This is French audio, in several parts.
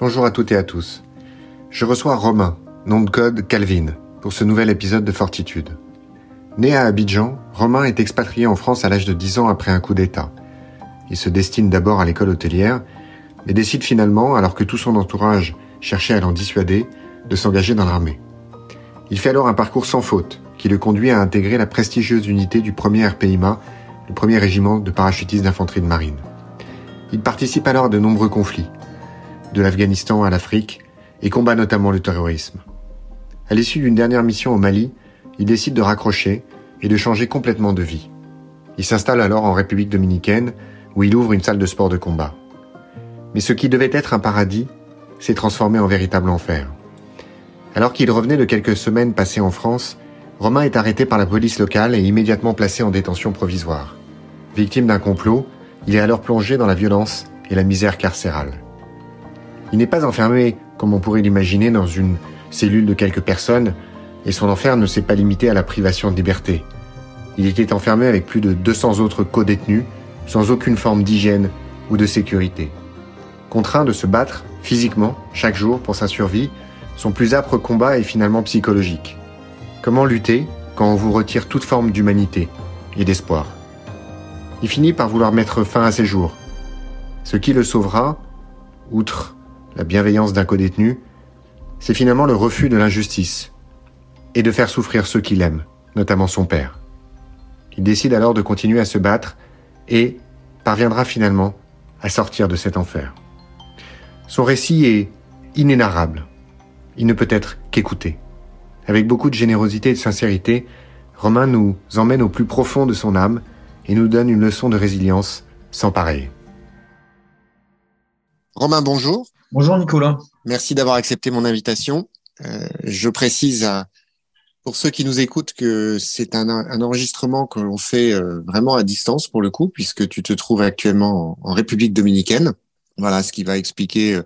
Bonjour à toutes et à tous. Je reçois Romain, nom de code Calvin, pour ce nouvel épisode de Fortitude. Né à Abidjan, Romain est expatrié en France à l'âge de 10 ans après un coup d'État. Il se destine d'abord à l'école hôtelière, mais décide finalement, alors que tout son entourage cherchait à l'en dissuader, de s'engager dans l'armée. Il fait alors un parcours sans faute, qui le conduit à intégrer la prestigieuse unité du 1er RPIMA, le premier régiment de parachutistes d'infanterie de marine. Il participe alors à de nombreux conflits, de l'Afghanistan à l'Afrique, et combat notamment le terrorisme. À l'issue d'une dernière mission au Mali, il décide de raccrocher et de changer complètement de vie. Il s'installe alors en République dominicaine, où il ouvre une salle de sport de combat. Mais ce qui devait être un paradis s'est transformé en véritable enfer. Alors qu'il revenait de quelques semaines passées en France, Romain est arrêté par la police locale et immédiatement placé en détention provisoire. Victime d'un complot, il est alors plongé dans la violence et la misère carcérale. Il n'est pas enfermé, comme on pourrait l'imaginer, dans une cellule de quelques personnes, et son enfer ne s'est pas limité à la privation de liberté. Il était enfermé avec plus de 200 autres co-détenus, sans aucune forme d'hygiène ou de sécurité. Contraint de se battre physiquement chaque jour pour sa survie, son plus âpre combat est finalement psychologique. Comment lutter quand on vous retire toute forme d'humanité et d'espoir? Il finit par vouloir mettre fin à ses jours. Ce qui le sauvera, outre la bienveillance d'un co-détenu, c'est finalement le refus de l'injustice et de faire souffrir ceux qu'il aime, notamment son père. Il décide alors de continuer à se battre et parviendra finalement à sortir de cet enfer. Son récit est inénarrable. Il ne peut être qu'écouté. Avec beaucoup de générosité et de sincérité, Romain nous emmène au plus profond de son âme et nous donne une leçon de résilience sans pareil. Romain, bonjour. Bonjour Nicolas. Merci d'avoir accepté mon invitation. Euh, je précise à, pour ceux qui nous écoutent que c'est un, un, enregistrement que l'on fait euh, vraiment à distance pour le coup, puisque tu te trouves actuellement en, République dominicaine. Voilà, ce qui va expliquer euh,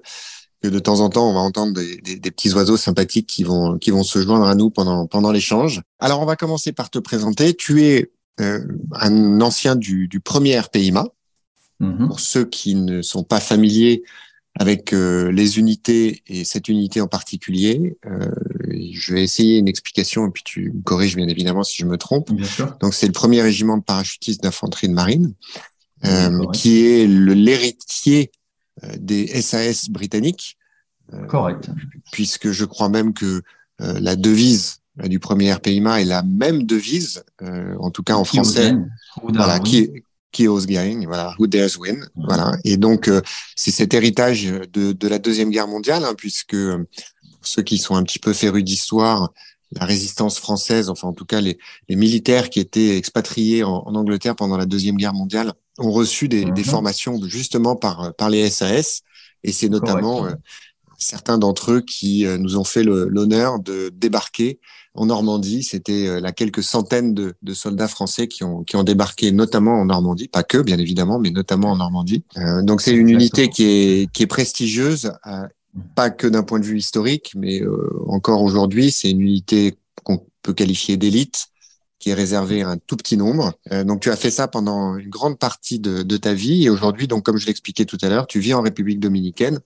que de temps en temps, on va entendre des, des, des, petits oiseaux sympathiques qui vont, qui vont se joindre à nous pendant, pendant l'échange. Alors, on va commencer par te présenter. Tu es euh, un ancien du, du premier RPIMA. Mm-hmm. Pour ceux qui ne sont pas familiers avec euh, les unités et cette unité en particulier. Euh, je vais essayer une explication et puis tu me corriges bien évidemment si je me trompe. Bien sûr. Donc c'est le premier régiment de parachutistes d'infanterie de marine euh, qui est l'héritier euh, des SAS britanniques. Euh, correct. Puisque je crois même que la devise du premier RPIMA est la même devise, en tout cas en français. Voilà, qui, qui ose gagne, voilà, who dares win, voilà. Et donc euh, c'est cet héritage de, de, la deuxième guerre mondiale, hein, puisque euh, ceux qui sont un petit peu férus d'histoire, la résistance française, enfin en tout cas les, les militaires qui étaient expatriés en, en, Angleterre pendant la deuxième guerre mondiale ont reçu des, des mhm. formations justement par par les SAS, et c'est notamment euh, certains d'entre eux qui nous ont fait l'honneur de débarquer en Normandie. C'était euh, la quelques centaines de, soldats français qui ont, qui ont débarqué, notamment en Normandie, pas que bien évidemment, mais notamment en Normandie. Euh, donc c'est une unité qui est, qui est prestigieuse, euh, pas que d'un point de vue historique, mais encore aujourd'hui, c'est une unité qu'on peut qualifier d'élite qui est réservée à un tout petit nombre. donc tu as fait ça pendant une grande partie de, ta vie et aujourd'hui, donc comme je l'expliquais tout à l'heure, tu vis en République dominicaine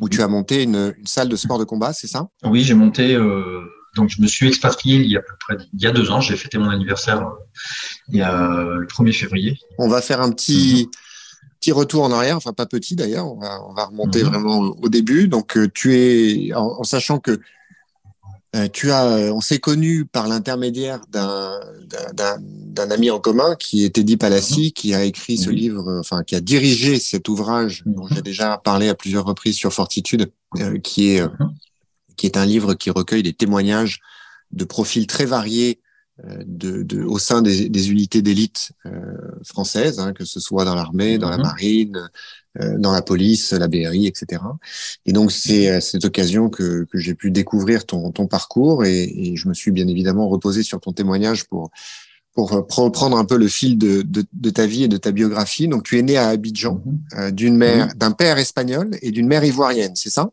où tu as monté une, salle de sport de combat, c'est ça? Oui, j'ai monté donc, je me suis expatrié il y a à peu près il y a deux ans. J'ai fêté mon anniversaire euh, il y a le 1er février. On va faire un petit, mhm. petit retour en arrière, enfin pas petit d'ailleurs. On va, on va remonter mhm. vraiment au début. Donc, euh, tu es, en, sachant que euh, tu as, on s'est connu par l'intermédiaire d'un, ami en commun qui était Eddie Palassi, mhm. qui a écrit ce livre, enfin qui a dirigé cet ouvrage dont j'ai déjà parlé à plusieurs reprises sur Fortitude, qui est qui est un livre qui recueille des témoignages de profils très variés euh, de, de, au sein des, des unités d'élite euh, françaises, hein, que ce soit dans l'armée, dans la mhm. marine, euh, dans la police, la BRI, etc. Et donc c'est à cette occasion que, que j'ai pu découvrir ton, ton parcours et, et, je me suis bien évidemment reposé sur ton témoignage pour pour prendre un peu le fil de, de, de, ta vie et de ta biographie. Donc tu es né à Abidjan, mhm. euh, d'une mère, d'un père espagnol et d'une mère ivoirienne, c'est ça?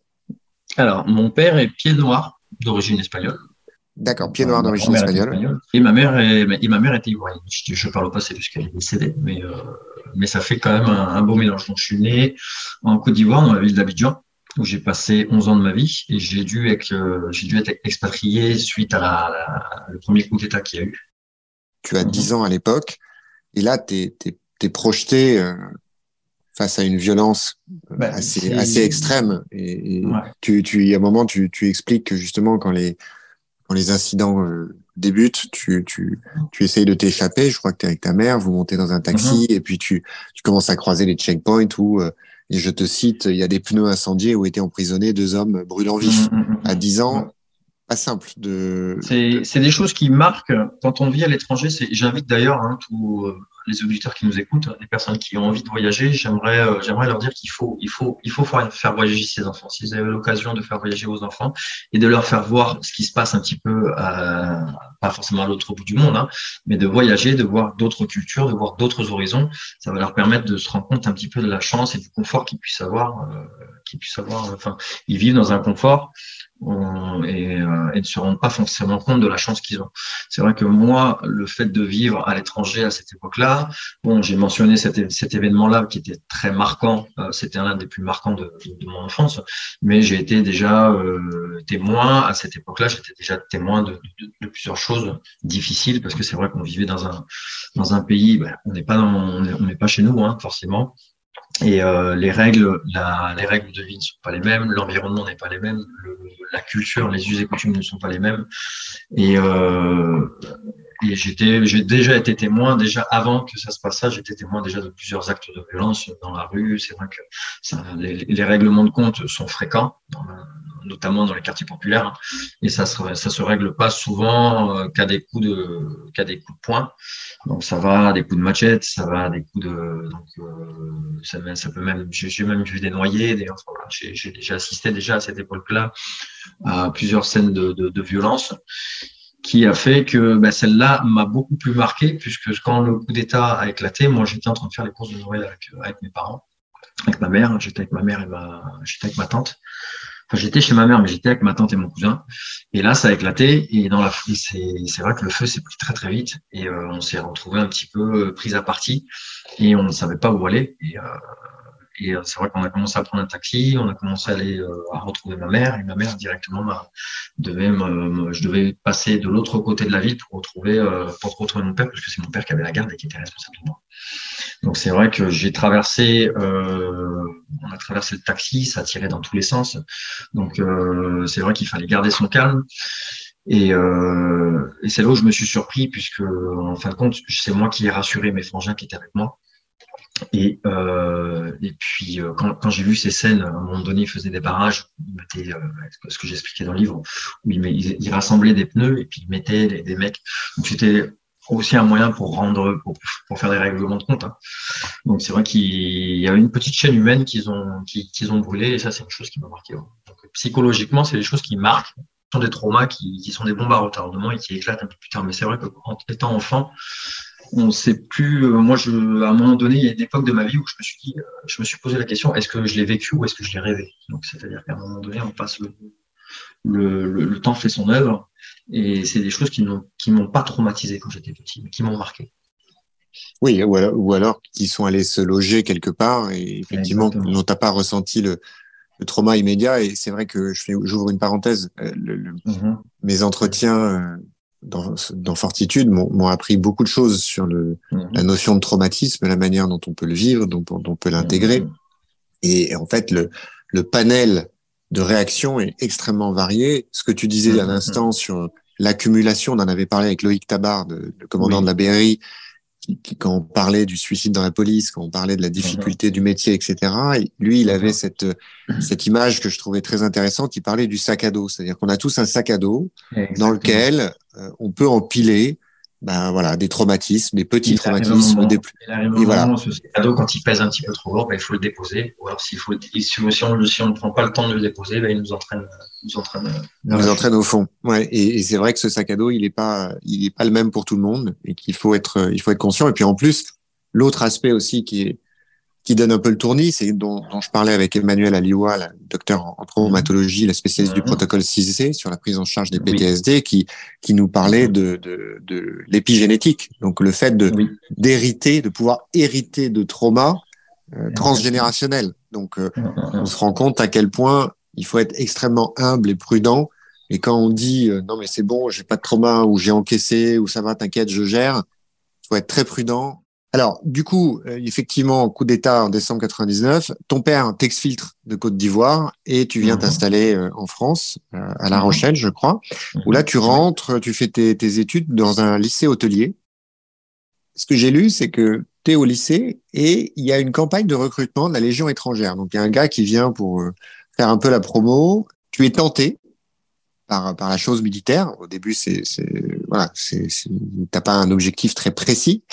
Alors, mon père est pied noir d'origine espagnole. D'accord, pied noir d'origine espagnole. Et ma mère est, et ma mère était ivoirienne. Je, je parle au passé puisqu'elle est décédée, mais, euh, mais ça fait quand même un, beau mélange. Donc, je suis né en Côte d'Ivoire, dans la ville d'Abidjan. où j'ai passé 11 ans de ma vie et j'ai dû être, j'ai dû être expatrié suite à la, le premier coup d'État qu'il y a eu. Tu as 10 ans à l'époque et là, tu es, es, projeté face à une violence bah, assez, assez extrême. Et, tu, tu, il y a un moment, tu, tu expliques que justement, quand les, quand les incidents euh, débutent, tu, tu, tu essayes de t'échapper. Je crois que tu es avec ta mère, vous montez dans un taxi mm-hmm. et puis tu, tu commences à croiser les checkpoints où, euh, et je te cite, il y a des pneus incendiés où étaient emprisonnés deux hommes brûlants vifs. Mm-hmm. À 10 ans, pas simple de. C'est des choses qui marquent quand on vit à l'étranger. J'invite d'ailleurs hein, euh, les auditeurs qui nous écoutent, les personnes qui ont envie de voyager, j'aimerais euh, j'aimerais leur dire qu'il faut il faut il faut faire voyager ses enfants. Si vous avez l'occasion de faire voyager vos enfants et de leur faire voir ce qui se passe un petit peu, à, pas forcément à l'autre bout du monde, hein, mais de voyager, de voir d'autres cultures, de voir d'autres horizons, ça va leur permettre de se rendre compte un petit peu de la chance et du confort qu'ils puissent avoir, euh, qu'ils puissent avoir. Enfin, ils vivent dans un confort et, euh, et, ne se rendent pas forcément compte de la chance qu'ils ont. C'est vrai que moi, le fait de vivre à l'étranger à cette époque-là, bon, j'ai mentionné cet, événement-là qui était très marquant, euh, c'était l'un des plus marquants de, de, mon enfance, mais j'ai été déjà euh, témoin à cette époque-là, j'étais déjà témoin de, de, plusieurs choses difficiles parce que c'est vrai qu'on vivait dans un dans un pays, ben, on n'est pas dans, on n'est pas chez nous, hein, forcément, et euh, les règles, les règles de vie ne sont pas les mêmes, l'environnement n'est pas les mêmes, la culture, les us et coutumes ne sont pas les mêmes. Euh, et j'étais, j'ai déjà été témoin, déjà avant que ça se passe ça, j'étais témoin déjà de plusieurs actes de violence dans la rue. C'est vrai que les, règlements de compte sont fréquents notamment dans les quartiers populaires. Hein. Et ça se, ça se règle pas souvent euh, qu'à des coups de, qu'à des coups de poing. Donc ça va à des coups de machette, ça va à des coups de, donc euh, ça, peut même, j'ai même vu des noyés. D'ailleurs, j'ai déjà assisté déjà à cette époque-là à plusieurs scènes de, de, de violence qui a fait que ben, celle-là m'a beaucoup plus marqué puisque quand le coup d'État a éclaté, moi j'étais en train de faire les courses de Noël avec, avec mes parents, avec ma mère, j'étais avec ma mère et ma, j'étais avec ma tante. Enfin, j'étais chez ma mère, mais j'étais avec ma tante et mon cousin. Et là, ça a éclaté. Et dans la c'est vrai que le feu s'est pris très très vite. Et euh, on s'est retrouvé un petit peu euh, pris à partie. Et on ne savait pas où aller. Et, euh, et c'est vrai qu'on a commencé à prendre un taxi, on a commencé à aller à retrouver ma mère, et ma mère directement devait me, je devais passer de l'autre côté de la ville pour retrouver pour retrouver mon père, parce que c'est mon père qui avait la garde et qui était responsable de moi. Donc c'est vrai que j'ai traversé, euh, on a traversé le taxi, ça tirait dans tous les sens. Donc euh, c'est vrai qu'il fallait garder son calme. Et, euh, et c'est là où je me suis surpris, puisque en fin de compte, c'est moi qui ai rassuré mes frangins qui étaient avec moi. Et, euh, et puis euh, quand, quand j'ai vu ces scènes, à un moment donné, ils faisaient des barrages, ils mettaient, euh, ce que j'expliquais dans le livre, où ils, rassemblaient des pneus et puis ils mettaient des, des mecs. Donc c'était aussi un moyen pour rendre, pour, pour faire des règlements de compte. Hein. Donc c'est vrai qu'il y a une petite chaîne humaine qu'ils ont, qu'ils ont brûlé, et ça c'est une chose qui m'a marqué. Donc, psychologiquement, c'est des choses qui marquent, sont des traumas qui, qui sont des bombes à retardement et qui éclatent un peu plus tard. Mais c'est vrai qu'en étant enfant, on sait plus. Euh, moi, je, à un moment donné, il y a une époque de ma vie où je me suis dit, euh, je me suis posé la question est-ce que je l'ai vécu ou est-ce que je l'ai rêvé? Donc, c'est-à-dire qu'à un moment donné, on passe le, le, le, le temps fait son œuvre et c'est des choses qui qui m'ont pas traumatisé quand j'étais petit, mais qui m'ont marqué. Oui, ou alors, ou alors qui sont allés se loger quelque part et effectivement n'ont pas ressenti le, le, trauma immédiat. Et c'est vrai que je fais, j'ouvre une parenthèse. Euh, le, mm-hmm. Mes entretiens dans, dans Fortitude m'ont appris beaucoup de choses sur le, mm-hmm. la notion de traumatisme, la manière dont on peut le vivre, dont, dont on peut l'intégrer. Mm-hmm. Et en fait, le, le panel de réactions est extrêmement varié. Ce que tu disais à l'instant sur l'accumulation, on en avait parlé avec Loïc Tabar, le commandant de la BRI, qui, quand on parlait du suicide dans la police, quand on parlait de la difficulté du métier, etc. lui, il avait cette cette image que je trouvais très intéressante. Il parlait du sac à dos, c'est-à-dire qu'on a tous un sac à dos dans lequel euh, on peut empiler ben voilà, des traumatismes, des petits traumatismes, des plus. Et voilà. Ce cadeau, quand il pèse un petit peu trop lourd, ben, il faut le déposer. Ou alors, s'il faut, si, on, si on ne prend pas le temps de le déposer, ben, il nous entraîne, nous entraîne, euh, nous entraîne au fond. Ouais. Et, et c'est vrai que ce sac à dos, il est pas, il est pas le même pour tout le monde et qu'il faut être, il faut être conscient. Et puis en plus, l'autre aspect aussi qui est, qui donne un peu le tournis, c'est dont, dont, je parlais avec Emmanuel Alioua, le docteur en, traumatologie, la spécialiste du mhm. protocole 6C sur la prise en charge des PTSD, qui, qui nous parlait mhm. de, de, de l'épigénétique. Donc le fait de d'hériter, de pouvoir hériter de trauma transgénérationnel. Donc, on se rend compte à quel point il faut être extrêmement humble et prudent. Et quand on dit non mais c'est bon, j'ai pas de trauma ou j'ai encaissé ou ça va, t'inquiète, je gère, il faut être très prudent alors, du coup, euh, effectivement, coup d'État en décembre 99, ton père t'exfiltre de Côte d'Ivoire et tu viens mhm. t'installer euh, en France, euh, à La mhm. Rochelle, je crois, où là, tu mhm. rentres, tu fais tes, études dans un lycée hôtelier. Ce que j'ai lu, c'est que tu es au lycée et il y a une campagne de recrutement de la Légion étrangère. Donc, il y a un gars qui vient pour faire un peu la promo. Tu es tenté par, par la chose militaire. Au début, c'est voilà, c'est t'as pas un objectif très précis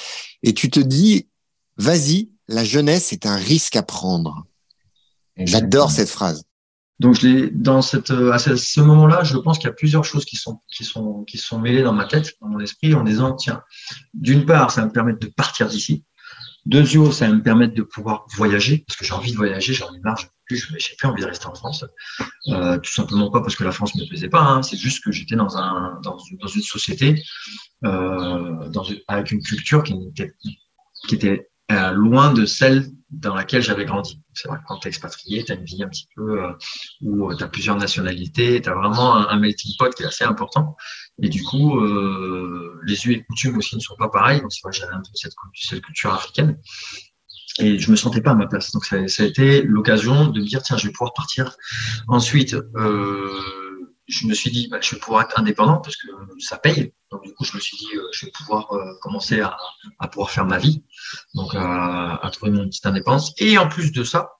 et tu te dis vas-y, la jeunesse est un risque à prendre. J'adore cette phrase. Donc je l'ai dans cette à ce moment-là, je pense qu'il y a plusieurs choses qui sont qui sont qui sont mêlées dans ma tête, dans mon esprit, en disant tiens, d'une part, ça va me permettre de partir d'ici. Deuxièmement, ça va me permettre de pouvoir voyager parce que j'ai envie de voyager, j'ai envie de marge plus, j'ai plus envie de rester en France. Euh, tout simplement pas parce que la France me plaisait pas. Hein. C'est juste que j'étais dans un dans, une société euh, dans avec une culture qui qui était euh, loin de celle dans laquelle j'avais grandi. C'est vrai que quand tu es expatrié, tu as une vie un petit peu euh, où tu as plusieurs nationalités, tu as vraiment un, melting pot qui est assez important. Et du coup, euh, les us et coutumes aussi ne sont pas pareils. Donc, c'est vrai que j'avais un peu cette, cette culture africaine et je me sentais pas à ma place. Donc ça, ça a été l'occasion de me dire tiens, je vais pouvoir partir. Ensuite, euh, je me suis dit bah, je vais pouvoir être indépendant parce que ça paye. Donc du coup, je me suis dit euh, je vais pouvoir euh, commencer à, à, pouvoir faire ma vie, donc à, à, trouver mon petite indépendance. Et en plus de ça,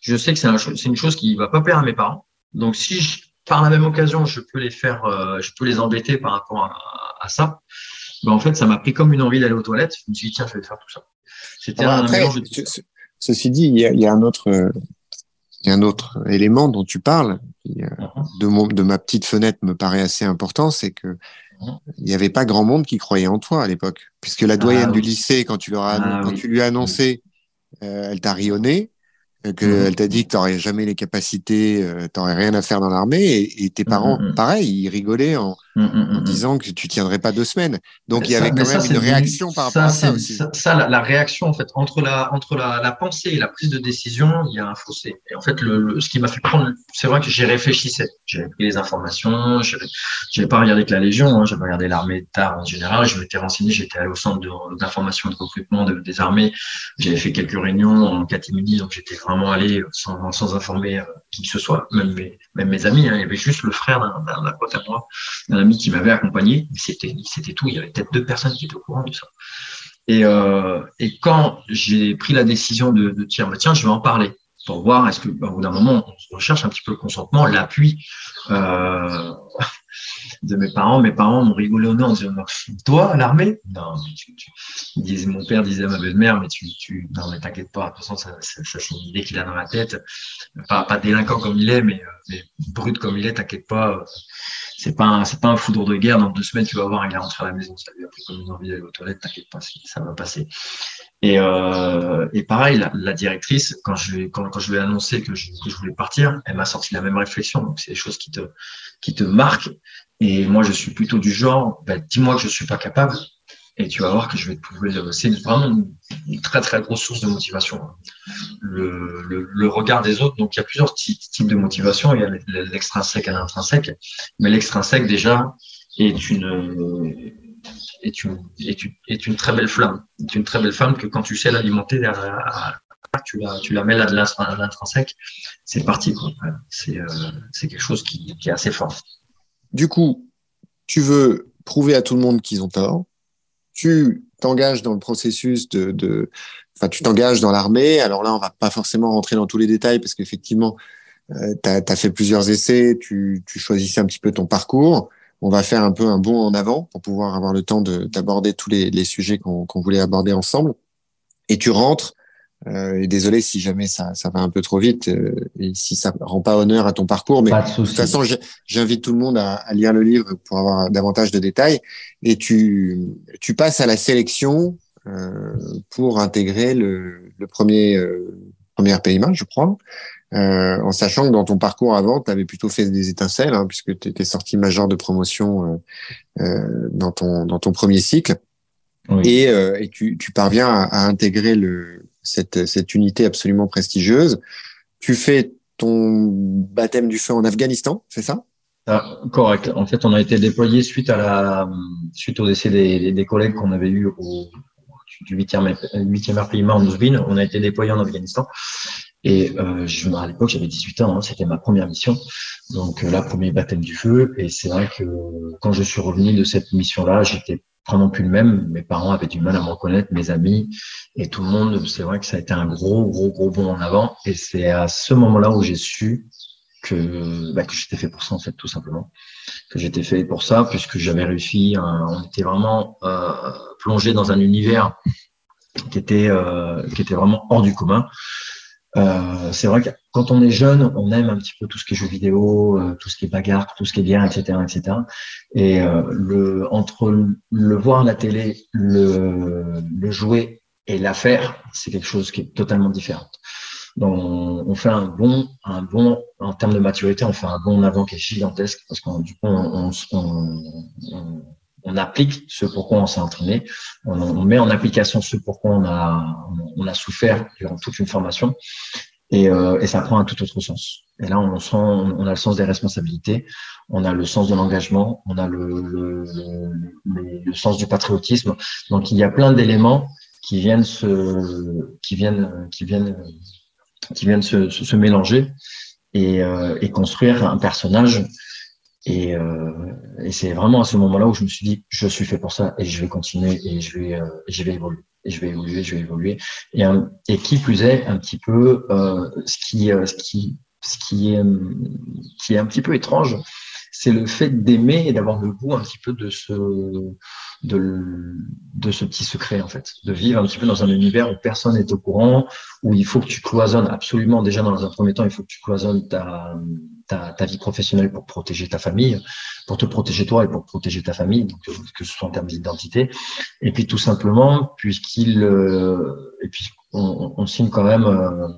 je sais que c'est un, une chose qui va pas plaire à mes parents. Donc si je, par la même occasion, je peux les faire, euh, je peux les embêter par rapport à, à ça. Ben, en fait, ça m'a pris comme une envie d'aller aux toilettes. Je me suis dit tiens, je vais faire tout ça. C'était un mélange Ceci dit, il y a, un autre, il y a un autre élément dont tu parles, qui, euh, uh-huh. de, mon, de ma petite fenêtre me paraît assez important, c'est que uh-huh. il n'y avait pas grand monde qui croyait en toi à l'époque, puisque la doyenne ah du lycée, quand tu, leur as, ah quand tu lui as annoncé, euh, elle t'a rionné, qu'elle mhm. t'a dit que tu n'aurais jamais les capacités, euh, tu n'aurais rien à faire dans l'armée, et, tes parents, mhm. pareil, ils rigolaient en, en, disant que tu tiendrais pas deux semaines. Donc il y avait quand même une réaction par rapport à ça aussi. Ça, la, réaction en fait entre la entre la, la, pensée et la prise de décision, il y a un fossé. Et en fait, le, ce qui m'a fait prendre, c'est vrai que j'y réfléchissais, j'avais pris les informations, j'avais pas regardé que la Légion, hein, j'avais regardé l'armée tard en général, je m'étais renseigné, j'étais allé au centre d'information et de recrutement des armées, j'avais fait quelques réunions en catimini, donc j'étais vraiment allé sans, sans informer euh, qui que ce soit, même mes, même mes amis. Hein, il y avait juste le frère d'un pote à moi, qui m'avait accompagné, c'était c'était tout. Il y avait peut-être deux personnes qui étaient au courant de ça. Et, euh, quand j'ai pris la décision de, de dire, bah, tiens, je vais en parler pour voir est-ce que, bah, au bout d'un moment, on recherche un petit peu le consentement, l'appui. Euh, de mes parents. Mes parents m'ont rigolé au nez en disant Toi, à l'armée? Non, mais tu, mon père disait à ma belle-mère Mais tu, non, mais t'inquiète pas, de toute façon, ça, ça, c'est une idée qu'il a dans la tête. Pas, délinquant comme il est, mais, brut comme il est, t'inquiète pas. C'est pas, un, c'est pas un foudre de guerre. Dans deux semaines, tu vas voir, il est rentré à la maison. Ça lui a pris comme une envie d'aller aux toilettes, t'inquiète pas, ça va passer. Et, euh, et pareil, la, la, directrice, quand je, quand, quand je lui ai annoncé que je, que je voulais partir, elle m'a sorti la même réflexion. Donc, c'est des choses qui te, qui te marquent. Et moi, je suis plutôt du genre, bah, dis-moi que je suis pas capable, et tu vas voir que je vais te prouver. C'est vraiment une, très très grosse source de motivation. Le, le, le, regard des autres. Donc il y a plusieurs types de motivation. Il y a l'extrinsèque et l'intrinsèque. Mais l'extrinsèque déjà est une est une, est une une très belle flamme. Est une très belle flamme que quand tu sais l'alimenter tu la tu la mets là de l'intrinsèque, c'est parti. C'est euh, c'est quelque chose qui, est assez fort. Du coup, tu veux prouver à tout le monde qu'ils ont tort. Tu t'engages dans le processus de, de enfin, tu t'engages dans l'armée. Alors là, on va pas forcément rentrer dans tous les détails parce qu'effectivement, euh, tu as, fait plusieurs essais, tu, tu choisissais un petit peu ton parcours. On va faire un peu un bond en avant pour pouvoir avoir le temps d'aborder tous les, les sujets qu'on voulait aborder ensemble. Et tu rentres euh, et désolé si jamais ça, ça va un peu trop vite euh, et si ça rend pas honneur à ton parcours, mais de, toute façon, j'invite tout le monde à, à, lire le livre pour avoir davantage de détails. Et tu, tu passes à la sélection euh, pour intégrer le, le premier euh, premier PIMA, je crois, euh, en sachant que dans ton parcours avant, tu avais plutôt fait des étincelles, hein, puisque tu étais sorti major de promotion dans ton dans ton premier cycle. Oui. Et, et tu, tu parviens à, à intégrer le, cette, cette unité absolument prestigieuse. Tu fais ton baptême du feu en Afghanistan, c'est ça? Ah, Correct. En fait, on a été déployé suite à la suite au décès des, des collègues qu'on avait eu au, du 8e, 8e régiment en Ouzbin. On a été déployé en Afghanistan. Et euh, je, à l'époque, j'avais 18 ans, hein, c'était ma première mission. Donc euh, là, premier baptême du feu. Et c'est vrai que quand je suis revenu de cette mission-là, j'étais vraiment plus le même. Mes parents avaient du mal à me reconnaître, mes amis et tout le monde. C'est vrai que ça a été un gros, gros, gros bond en avant. Et c'est à ce moment-là où j'ai su que, bah, que j'étais fait pour ça, en fait, tout simplement. Que j'étais fait pour ça, puisque j'avais réussi. on était vraiment euh, plongé dans un univers qui était, euh, qui était vraiment hors du commun. Euh, c'est vrai que quand on est jeune, on aime un petit peu tout ce qui est jeux vidéo, euh, tout ce qui est bagarre, tout ce qui est bien, etc., etc. Et euh, le entre le voir à la télé, le, le jouer et l'affaire, c'est quelque chose qui est totalement différent. Donc, on fait un bon, un bon en termes de maturité, on fait un bon avant qui est gigantesque parce qu'on du coup, on, on, on applique ce pourquoi on s'est entraîné, on, met en application ce pourquoi on a, on a souffert durant toute une formation, et, euh, et, ça prend un tout autre sens. Et là, on on a le sens des responsabilités, on a le sens de l'engagement, on a le, sens du patriotisme. Donc, il y a plein d'éléments qui viennent se, mélanger et construire un personnage et, euh, et c'est vraiment à ce moment-là où je me suis dit, je suis fait pour ça et je vais continuer et je vais, euh, je vais évoluer. Et je vais évoluer, je vais évoluer. Et, et qui plus est, un petit peu, euh, ce qui, euh, ce qui, ce qui est, qui est un petit peu étrange, c'est le fait d'aimer et d'avoir le goût un petit peu de ce, de, de ce petit secret, en fait. De vivre un petit peu dans un univers où personne n'est au courant, où il faut que tu cloisonnes absolument, déjà dans un premier temps, il faut que tu cloisonnes ta, ta, vie professionnelle pour protéger ta famille, pour te protéger toi et pour protéger ta famille, donc, que ce soit en termes d'identité. Et puis tout simplement, puisqu'il euh, et puis on, signe quand même, euh,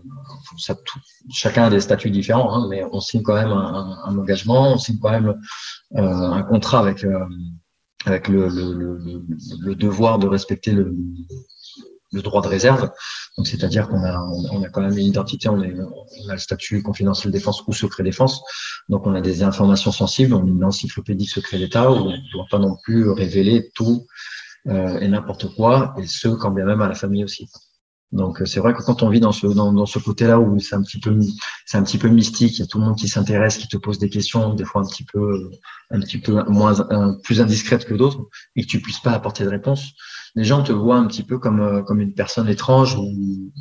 chacun a des statuts différents, hein, mais on signe quand même un, engagement, on signe quand même euh, un contrat avec euh, avec le, le, devoir de respecter le, le droit de réserve. Donc, c'est-à-dire qu'on a, on a quand même une identité, on, est, on a le statut confidentiel défense ou secret défense. Donc, on a des informations sensibles, on a une encyclopédie secret d'État où on ne doit pas non plus révéler tout euh, et n'importe quoi, et ce, quand bien même à la famille aussi. Donc c'est vrai que quand on vit dans ce dans, dans ce côté-là où c'est un petit peu c'est un petit peu mystique, il y a tout le monde qui s'intéresse, qui te pose des questions, des fois un petit peu un petit peu moins plus indiscrètes que d'autres, et que tu puisses pas apporter de réponse les gens te voient un petit peu comme, euh, comme une personne étrange ou,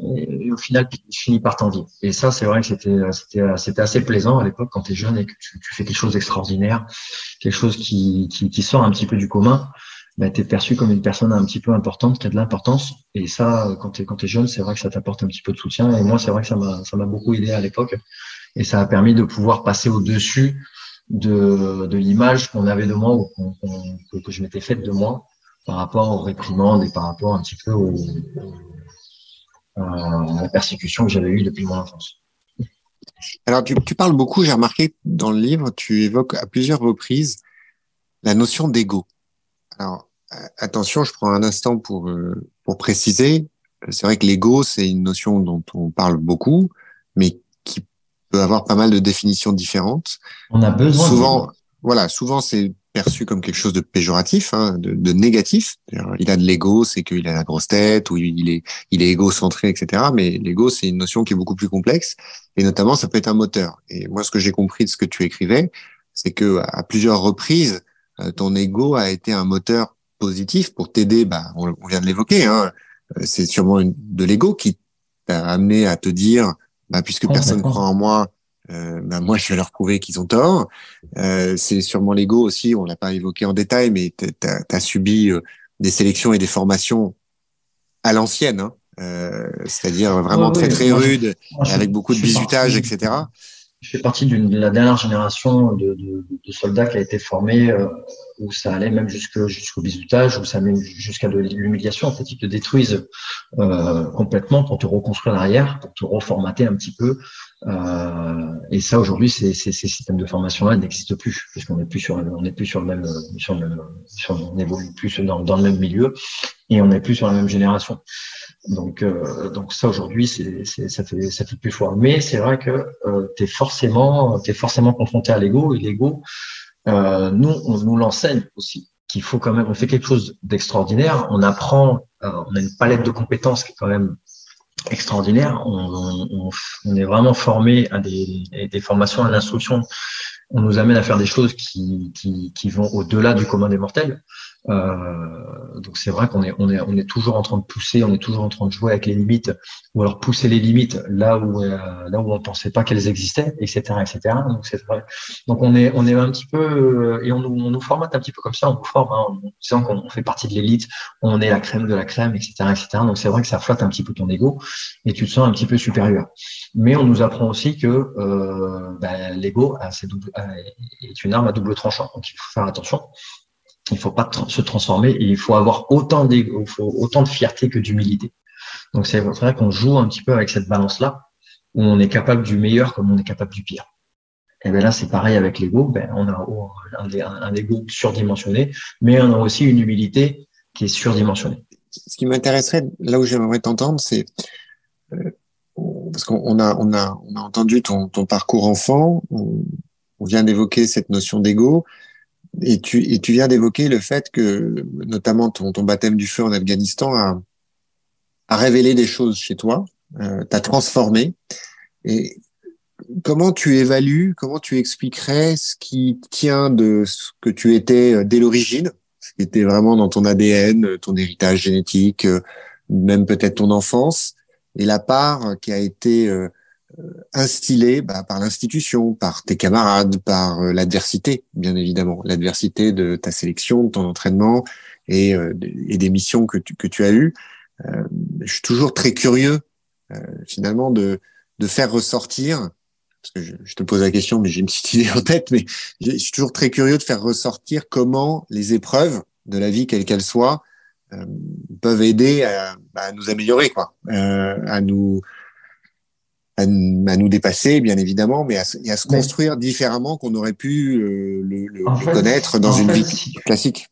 et, au final, tu finis par t'envier. Et ça, c'est vrai que c'était assez plaisant à l'époque quand tu es jeune et que tu, tu, fais quelque chose d'extraordinaire, quelque chose qui, qui, qui sort un petit peu du commun. Ben, tu es perçu comme une personne un petit peu importante, qui a de l'importance. Et ça, quand tu es, jeune, c'est vrai que ça t'apporte un petit peu de soutien. Et moi, c'est vrai que ça m'a, beaucoup aidé à l'époque. Et ça a permis de pouvoir passer au-dessus de, de l'image qu'on avait de moi ou que je m'étais faite de moi par rapport aux réprimandes et par rapport un petit peu aux, à la persécution que j'avais eue depuis mon enfance. Alors, tu, tu parles beaucoup, j'ai remarqué dans le livre, tu évoques à plusieurs reprises la notion d'ego. Alors, attention, je prends un instant pour, euh, pour préciser. C'est vrai que l'ego, c'est une notion dont on parle beaucoup, mais qui peut avoir pas mal de définitions différentes. On a besoin. Souvent, voilà, souvent c'est perçu comme quelque chose de péjoratif, hein, de, de, négatif. Il a de l'ego, c'est qu'il a la grosse tête, ou il est, il est égocentré, etc. Mais l'ego, c'est une notion qui est beaucoup plus complexe, et notamment, ça peut être un moteur. Et moi, ce que j'ai compris de ce que tu écrivais, c'est que à plusieurs reprises, euh, ton ego a été un moteur positif pour t'aider. Bah, on, vient de l'évoquer. Hein, euh, c'est sûrement une, de l'ego qui t'a amené à te dire, bah, puisque personne croit en moi, euh, ben moi, je vais leur prouver qu'ils ont tort. Euh, c'est sûrement l'ego aussi, on l'a pas évoqué en détail, mais tu as, subi euh, des sélections et des formations à l'ancienne, hein, euh, c'est-à-dire vraiment très très rudes, avec beaucoup de bisutage, etc je fais partie de la dernière génération de, de, de, soldats qui a été formée euh, où ça allait même jusqu'au jusqu'au bizutage, où ça allait jusqu'à de l'humiliation. En fait, ils te détruisent euh, complètement pour te reconstruire l'arrière, pour te reformater un petit peu. Euh, et ça, aujourd'hui, ces, ces, ces, systèmes de formation-là n'existent plus, puisqu'on n'est plus sur, on n'est plus sur le même, sur le sur, on évolue plus dans, dans le même milieu et on n'est plus sur la même génération. Donc, euh, donc ça aujourd'hui, ça fait ça fait plus fort. Mais c'est vrai que euh, tu es forcément, es forcément confronté à l'ego et l'ego, euh, nous, on nous l'enseigne aussi qu'il faut quand même, on fait quelque chose d'extraordinaire, on apprend, euh, on a une palette de compétences qui est quand même extraordinaire. On, on, on est vraiment formé à des, des formations à l'instruction. On nous amène à faire des choses qui, qui, qui vont au-delà du commun des mortels. Euh, donc c'est vrai qu'on est, on est, on est toujours en train de pousser, on est toujours en train de jouer avec les limites, ou alors pousser les limites là où, euh, là où on pensait pas qu'elles existaient, etc., etc. Donc c'est vrai. Donc on est, on est un petit peu, euh, et on nous, on nous formate un petit peu comme ça, on nous forme hein, en disant qu'on fait partie de l'élite, on est la crème de la crème, etc., etc. Donc c'est vrai que ça flatte un petit peu ton ego et tu te sens un petit peu supérieur. Mais on nous apprend aussi que euh, ben, l'ego est une arme à double tranchant, donc il faut faire attention il ne faut pas se transformer et il faut avoir autant de fierté que d'humilité. Donc c'est vrai qu'on joue un petit peu avec cette balance-là, où on est capable du meilleur comme on est capable du pire. Et bien là, c'est pareil avec l'ego. Ben, on a un, ego surdimensionné, mais on a aussi une humilité qui est surdimensionnée. Ce qui m'intéresserait, là où j'aimerais t'entendre, c'est euh, parce qu'on a, on a, on a entendu ton, parcours enfant, on vient d'évoquer cette notion d'ego, et tu, et tu viens d'évoquer le fait que, notamment ton, ton baptême du feu en Afghanistan a, a révélé des choses chez toi, euh, t'a transformé. Et comment tu évalues, comment tu expliquerais ce qui tient de ce que tu étais euh, dès l'origine, ce qui était vraiment dans ton ADN, ton héritage génétique, euh, même peut-être ton enfance, et la part qui a été euh, euh, instillé bah, par l'institution, par tes camarades, par euh, l'adversité, bien évidemment, l'adversité de ta sélection, de ton entraînement et, euh, et des missions que tu, que tu as eues. je suis toujours très curieux, finalement, de, de faire ressortir, parce que je, je, te pose la question, mais j'ai une petite idée en tête, mais je suis toujours très curieux de faire ressortir comment les épreuves de la vie, quelles qu'elles soient, peuvent aider à, bah, à, nous améliorer, quoi, à nous à, nous dépasser, bien évidemment, mais à, à se construire différemment qu'on aurait pu euh, le, le, connaître dans une vie classique.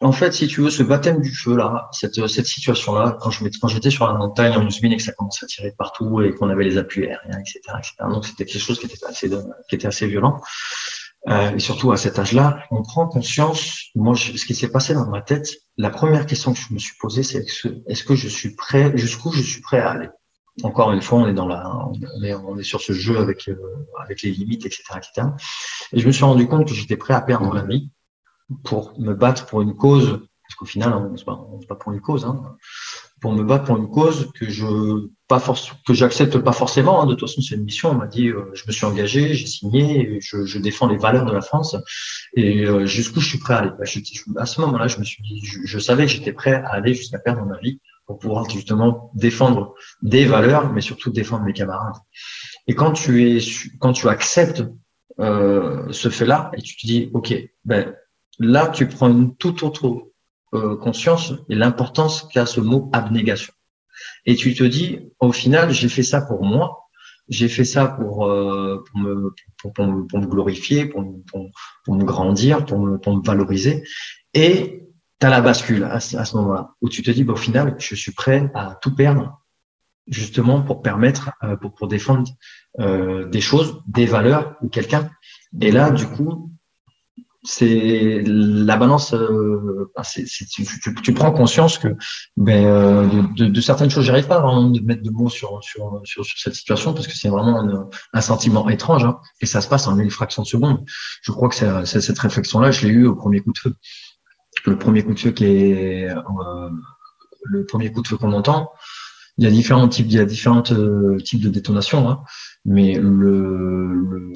En fait, si tu veux, ce baptême du feu là, cette, cette situation-là, quand je quand j'étais sur la montagne en Ouzbine et que ça commençait à tirer partout et qu'on avait les appuis aériens, etc., etc. Donc c'était quelque chose qui était assez, qui était assez violent. Euh, et surtout à cet âge-là, on prend conscience. Moi, ce qui s'est passé dans ma tête, la première question que je me suis posée, c'est est-ce que je suis prêt, jusqu'où je suis prêt à aller? Encore une fois, on est dans la, on est, on est sur ce jeu avec, euh, avec les limites, etc., etc. Et je me suis rendu compte que j'étais prêt à perdre la vie pour me battre pour une cause, parce qu'au final, on se bat, pas pour une cause, hein, pour me battre pour une cause que je pas force, que j'accepte pas forcément. Hein. De toute façon, c'est une mission. On m'a dit, euh, je me suis engagé, j'ai signé, je, je, défends les valeurs de la France et euh, jusqu'où je suis prêt à aller. Bah, je, à ce moment-là, je me suis dit, je, je savais que j'étais prêt à aller jusqu'à perdre ma vie pour pouvoir justement défendre des valeurs, mais surtout défendre mes camarades. Et quand tu es, quand tu acceptes euh, ce fait-là et tu te dis, ok, ben là tu prends une toute autre euh, conscience et l'importance qu'a ce mot abnégation. Et tu te dis, au final, j'ai fait ça pour moi, j'ai fait ça pour, euh, pour, me, pour, me, pour, me, glorifier, pour, pour, pour me grandir, pour me, pour me valoriser. Et tu as la bascule à, ce moment-là, où tu te dis, bah, au final, je suis prêt à tout perdre, justement pour permettre, euh, pour, pour défendre euh, des choses, des valeurs ou quelqu'un. Et là, du coup, c'est la balance. Euh, tu, tu, prends conscience que ben, euh, de, de, certaines choses, j'arrive pas vraiment de mettre de mots sur, sur, sur, sur cette situation parce que c'est vraiment un, un sentiment étrange hein, et ça se passe en une fraction de seconde. Je crois que c'est, cette réflexion-là, je l'ai eu au premier coup de feu le premier coup de feu qui est euh, le premier coup de feu qu'on entend. Il y a différents types, il y a différents euh, types de détonations, hein, mais le, le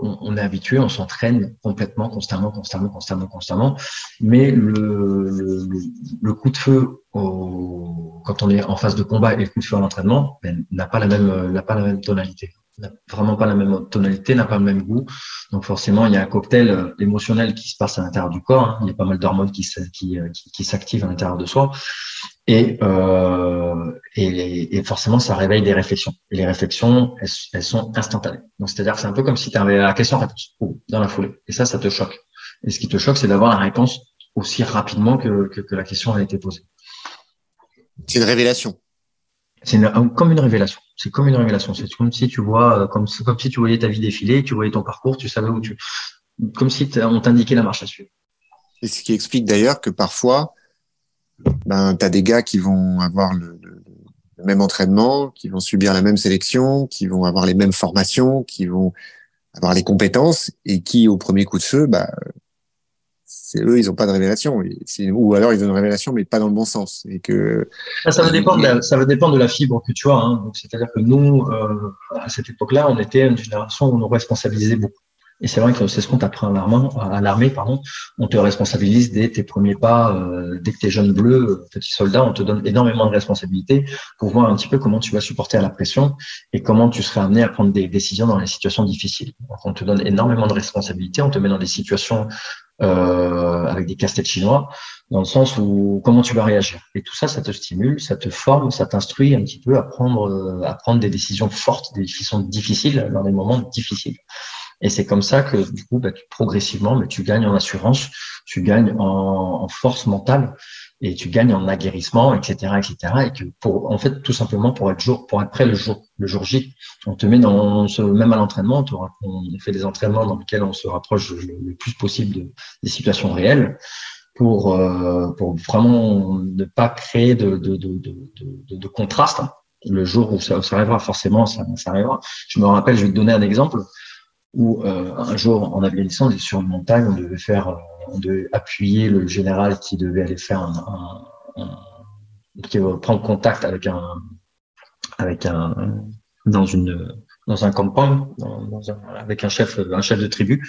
on, est habitué, on s'entraîne complètement, constamment, constamment, constamment, constamment. Mais le, le, coup de feu au, quand on est en phase de combat et le coup de feu à l'entraînement ben, n'a pas la même, n'a pas la même tonalité n'a vraiment pas la même tonalité, n'a pas le même goût. Donc forcément, il y a un cocktail euh, émotionnel qui se passe à l'intérieur du corps. Hein. Il y a pas mal d'hormones qui, euh, qui, qui s'activent à l'intérieur de soi. Et, euh, et, forcément, ça réveille des réflexions. Et les réflexions, elles, sont instantanées. Donc c'est-à-dire que c'est un peu comme si tu avais la question-réponse dans la foulée. Et ça, ça te choque. Et ce qui te choque, c'est d'avoir la réponse aussi rapidement que, que la question a été posée. C'est une révélation. C'est comme une révélation. C'est comme une révélation. C'est comme si tu vois, euh, comme, si tu voyais ta vie défiler, tu voyais ton parcours, tu savais où tu, comme si on t'indiquait la marche à suivre. Et ce qui explique d'ailleurs que parfois, ben, tu as des gars qui vont avoir le, même entraînement, qui vont subir la même sélection, qui vont avoir les mêmes formations, qui vont avoir les compétences et qui, au premier coup de feu, c'est eux, ils n'ont pas de révélation. Ou alors ils ont une révélation, mais pas dans le bon sens. Et que ça va dépendre, de la, ça va dépendre de la fibre que tu as. Hein. c'est-à-dire que nous, euh, à cette époque-là, on était une génération où on nous responsabilisait beaucoup. Et c'est vrai que c'est ce qu'on t'apprend à l'armée, pardon. On te responsabilise dès tes premiers pas, euh, dès que tu es jeune bleu, petit soldat, on te donne énormément de responsabilités pour voir un petit peu comment tu vas supporter à la pression et comment tu seras amené à prendre des décisions dans les situations difficiles. Donc, on te donne énormément de responsabilités, on te met dans des situations euh, avec des casse-têtes chinois, dans le sens où comment tu vas réagir. Et tout ça, ça te stimule, ça te forme, ça t'instruit un petit peu à prendre, euh, à prendre des décisions fortes, des décisions difficiles dans des moments difficiles. Et c'est comme ça que du coup, bah, progressivement, mais tu gagnes en assurance, tu gagnes en, force mentale et tu gagnes en aguerrissement, etc., etc. Et que pour, en fait, tout simplement pour être jour, pour être prêt le jour, le jour J, on te met dans, même à l'entraînement, on fait des entraînements dans lesquels on se rapproche le, plus possible des situations réelles pour, euh, pour vraiment ne pas créer de, de, de, de, de contraste. Le jour où ça, arrivera, forcément, ça arrivera. Je me rappelle, je vais te donner un exemple où euh, un jour en Afghanistan, on est sur une montagne, on devait faire, euh, on devait appuyer le général qui devait aller faire un, un, qui prendre contact avec un, avec un, dans une, dans un campagne, un, avec un chef, un chef de tribu,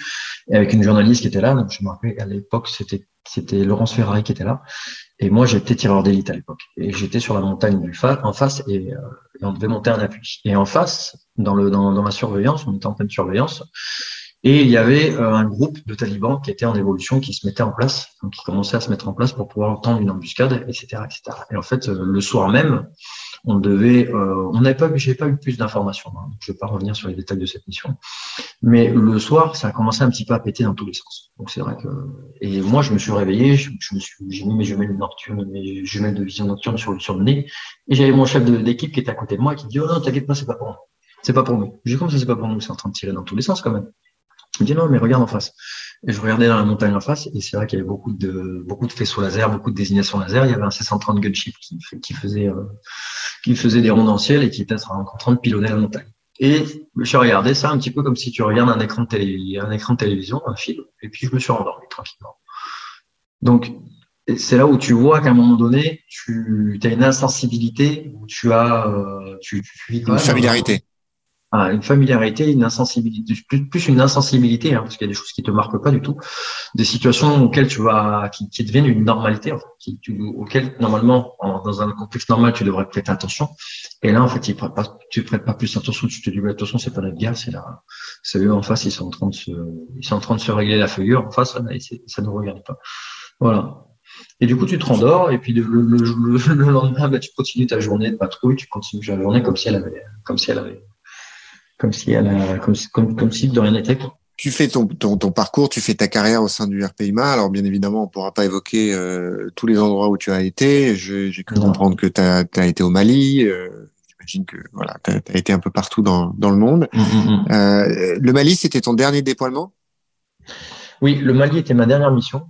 et avec une journaliste qui était là. Donc je me rappelle à l'époque, c'était, c'était Laurence Ferrari qui était là. Et moi, j'étais tireur d'élite à l'époque. Et j'étais sur la montagne en face et, euh, et, on devait monter un appui. Et en face, dans, le, surveillance, on était en pleine surveillance. Et il y avait euh, un groupe de talibans qui était en évolution, qui se mettait en place, qui commençait à se mettre en place pour pouvoir entendre une embuscade, etc., etc. Et en fait, euh, le soir même, on devait, euh, on n'avait pas, j'ai pas eu plus d'informations. Hein, je vais pas revenir sur les détails de cette mission, mais le soir, ça a commencé un petit peu à péter dans tous les sens. Donc c'est vrai que, et moi, je me suis réveillé, je, me suis, j'ai mis mes jumelles mes jumelles de vision nocturne sur, sur le nez, et j'avais mon chef d'équipe qui était à côté de moi qui dit, oh non, t'inquiète pas, c'est pas pour nous. C'est pas pour nous. J'ai comme ça, c'est pas pour nous, c'est en train de tirer dans tous les sens quand même. Il me dit non, mais regarde en face. Et je regardais dans la montagne en face, et c'est vrai qu'il y avait beaucoup de beaucoup de faisceaux laser, beaucoup de désignations laser. Il y avait un C-130 gunship qui, qui faisait euh, qui faisait des rondes en ciel et qui était en train de pilonner la montagne. Et je suis regardé ça un petit peu comme si tu regardes un écran de télé, un écran de télévision, un film, et puis je me suis endormi tranquillement. Donc c'est là où tu vois qu'à un moment donné, tu as une insensibilité, où tu as euh, tu, tu, une familiarité une familiarité, une insensibilité, plus, une insensibilité, hein, parce qu'il y a des choses qui te marquent pas du tout, des situations auxquelles tu vas, qui, qui deviennent une normalité, auxquelles normalement, dans un contexte normal, tu devrais prêter attention. Et là, en fait, tu prêtes pas, tu prêtes pas plus attention. Tu te dis, attention, c'est pas la guerre, c'est là, c'est eux en face, ils sont en train de se, ils sont en train de se régler la feuillure en face, ça ne regarde pas. Voilà. Et du coup, tu te rendors, et puis le, le, le, lendemain, bah, tu continues ta journée de patrouille, tu continues ta journée comme si elle avait, comme si elle avait comme si elle comme, comme, comme si de rien n'était. Tu fais ton, ton, ton, parcours, tu fais ta carrière au sein du RPIMA. Alors, bien évidemment, on pourra pas évoquer euh, tous les endroits où tu as été. J'ai cru comprendre que tu as, as, été au Mali. Euh, J'imagine que voilà, tu as, été un peu partout dans, dans le monde. Mm, mm, mm. Euh, le Mali, c'était ton dernier déploiement? Oui, le Mali était ma dernière mission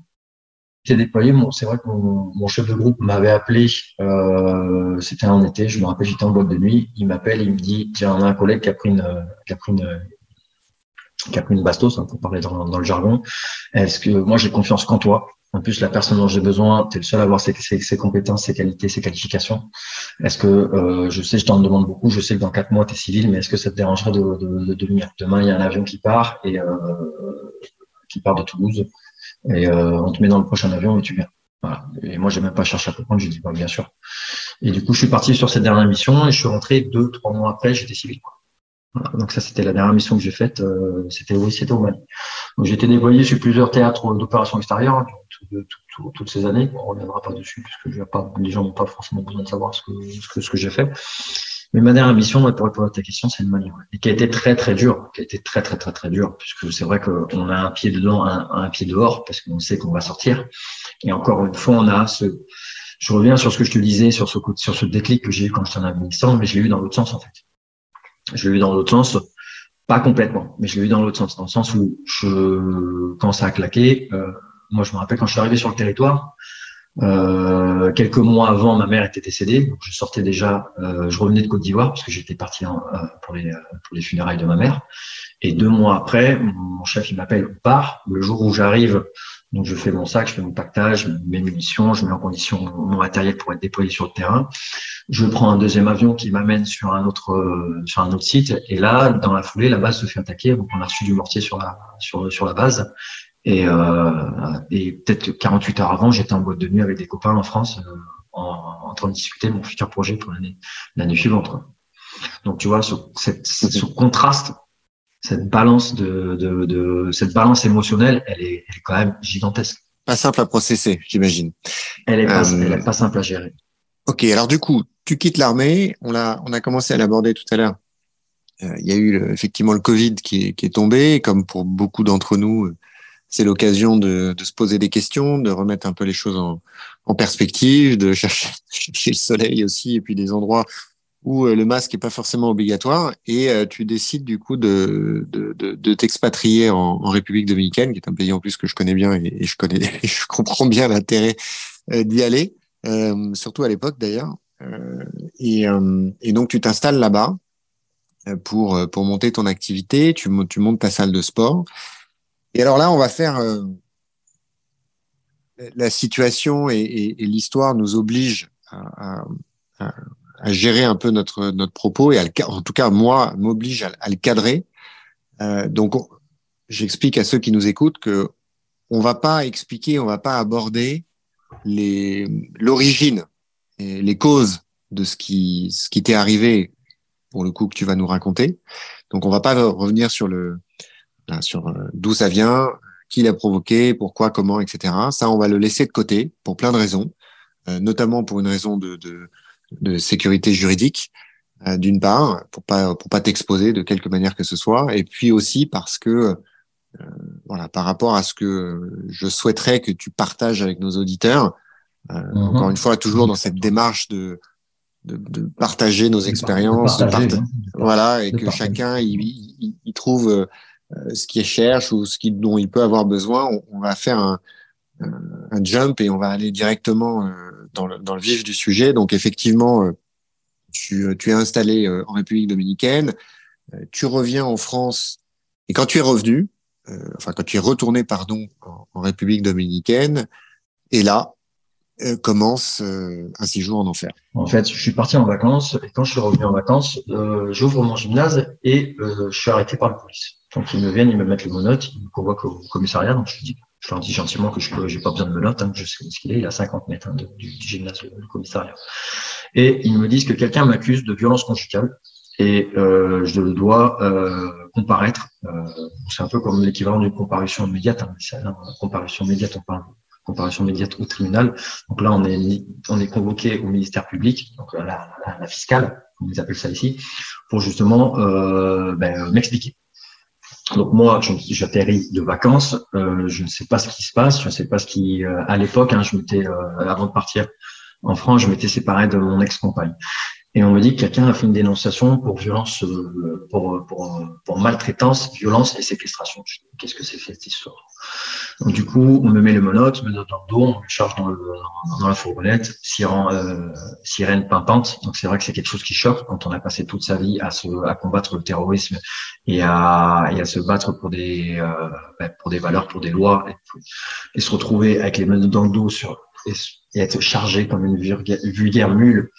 déployé. c'est vrai que mon, chef de groupe m'avait appelé. Euh, c'était en été. Je me rappelle, j'étais en boîte de nuit. Il m'appelle, il me dit tiens, on a un collègue qui a pris une, qui a pris une, bastos, hein, pour parler dans, le jargon. Est-ce que moi j'ai confiance qu'en toi? En plus, la personne dont j'ai besoin, tu es le seul à avoir ses, ses, compétences, ses qualités, ses qualifications. Est-ce que euh, je sais, je t'en demande beaucoup. Je sais que dans quatre mois tu es civil, mais est-ce que ça te dérangerait de, de, de, venir? Demain, il y a un avion qui part et euh, qui part de Toulouse et euh, on te met dans le prochain avion et tu viens. Voilà. Et moi, j'ai même pas cherché à comprendre, j'ai dit, bah, bien sûr. Et du coup, je suis parti sur cette dernière mission et je suis rentré deux, trois mois après, j'étais civil. Voilà. Donc ça, c'était la dernière mission que j'ai faite. Euh, c'était oui, c'était au Mali. Donc j'ai été déployé sur plusieurs théâtres d'opérations extérieures hein, toutes ces années. On reviendra pas dessus puisque je pas, les gens n'ont pas forcément besoin de savoir ce que, ce que, ce que j'ai fait. Mais ma dernière mission, pour répondre à ta question, c'est le Mali. Et qui a été très, très dur. Qui a été très, très, très, très dur. Puisque c'est vrai qu'on a un pied dedans, un, un pied dehors, parce qu'on sait qu'on va sortir. Et encore une fois, on a ce, je reviens sur ce que je te disais, sur ce, sur ce déclic que j'ai eu quand j'étais en Afghanistan, mais je l'ai eu dans l'autre sens, en fait. Je l'ai eu dans l'autre sens, pas complètement, mais je l'ai eu dans l'autre sens, dans le sens où je, quand ça a claqué, euh, moi, je me rappelle quand je suis arrivé sur le territoire, euh, quelques mois avant, ma mère était décédée. Je sortais déjà, euh, je revenais de Côte d'Ivoire parce que j'étais parti euh, pour, les, pour les funérailles de ma mère. Et deux mois après, mon chef il m'appelle, on part. Le jour où j'arrive, donc je fais mon sac, je fais mon pactage, mes munitions, je mets en condition mon matériel pour être déployé sur le terrain. Je prends un deuxième avion qui m'amène sur un autre sur un autre site. Et là, dans la foulée, la base se fait attaquer. Donc on a reçu du mortier sur la sur sur la base. Et, euh, et peut-être 48 heures avant, j'étais en boîte de nuit avec des copains en France euh, en, en, train de discuter de mon futur projet pour l'année l'année suivante. Donc tu vois, ce, cette, ce contraste, cette balance de, de, de, cette balance émotionnelle, elle est, elle est quand même gigantesque. Pas simple à processer, j'imagine. Elle est pas, euh, elle est pas simple à gérer. Ok, alors du coup, tu quittes l'armée. On a, on a commencé à l'aborder tout à l'heure. Euh, il y a eu effectivement le Covid qui est, qui est tombé, comme pour beaucoup d'entre nous c'est l'occasion de, se poser des questions, de remettre un peu les choses en, perspective, de chercher, le soleil aussi, et puis des endroits où euh, le masque n'est pas forcément obligatoire. Et euh, tu décides du coup de, de, t'expatrier en, République dominicaine, qui est un pays en plus que je connais bien et, je connais, je comprends bien l'intérêt euh, d'y aller, surtout à l'époque d'ailleurs. Et, et, donc tu t'installes là-bas pour pour monter ton activité, tu, tu montes ta salle de sport. Et alors là, on va faire euh, la situation et, l'histoire nous oblige à, gérer un peu notre notre propos et en tout cas moi m'oblige à, à, le cadrer. Euh, donc j'explique à ceux qui nous écoutent que on va pas expliquer, on va pas aborder les l'origine et les causes de ce qui ce qui t'est arrivé pour le coup que tu vas nous raconter. Donc on va pas revenir sur le sur euh, d'où ça vient, qui l'a provoqué, pourquoi, comment, etc. Ça, on va le laisser de côté pour plein de raisons, euh, notamment pour une raison de, de, de sécurité juridique, euh, d'une part, pour pas pour pas t'exposer de quelque manière que ce soit, et puis aussi parce que voilà, par rapport à ce que je souhaiterais que tu partages avec nos auditeurs, mhm. encore une fois, toujours dans cette démarche de de, de partager nos expériences, voilà, et que chacun il, il trouve euh, ce qu'il cherche ou ce qui, dont il peut avoir besoin, on, va faire un, un, jump et on va aller directement euh, dans le, dans le vif du sujet. Donc effectivement, euh, tu, tu es installé en République dominicaine, tu reviens en France et quand tu es revenu, enfin quand tu es retourné pardon en, République dominicaine, et là commence un séjour en enfer. En fait, je suis parti en vacances et quand je suis revenu en vacances, j'ouvre mon gymnase et je suis arrêté par la police. Donc ils me viennent, ils me mettent les menottes, ils me convoquent au commissariat. Donc je dis, je leur dis gentiment que je n'ai pas besoin de menottes, hein, je sais ce qu'il est, il est à 50 mètres hein, du, du, gymnase, le, commissariat. Et ils me disent que quelqu'un m'accuse de violence conjugale et euh, je dois euh, comparaître. Euh, c'est un peu comme l'équivalent d'une comparution immédiate. Hein, hein, comparution immédiate, on parle comparution immédiate au tribunal. Donc là, on est on est convoqué au ministère public, donc la, la, la fiscale, on ils appellent ça ici, pour justement euh, ben, m'expliquer donc moi, j'atterris de vacances, euh, je ne sais pas ce qui se passe, je ne sais pas ce qui, euh, à l'époque, hein, je m'étais, euh, avant de partir en France, je m'étais séparé de mon ex-compagne. Et on me dit que quelqu'un a fait une dénonciation pour violence, euh, pour, maltraitance, violence et séquestration. Qu'est-ce que c'est cette histoire? Du coup, on me met les menottes, me donne dans le dos, on me charge dans, le, la fourgonnette, sirène, euh, sirène pimpante. Donc c'est vrai que c'est quelque chose qui choque quand on a passé toute sa vie à, se, à combattre le terrorisme et à, et à se battre pour des, euh, ben, pour des valeurs, pour des lois, et, se retrouver avec les menottes dans le dos sur, et, être chargé comme une vulgaire mule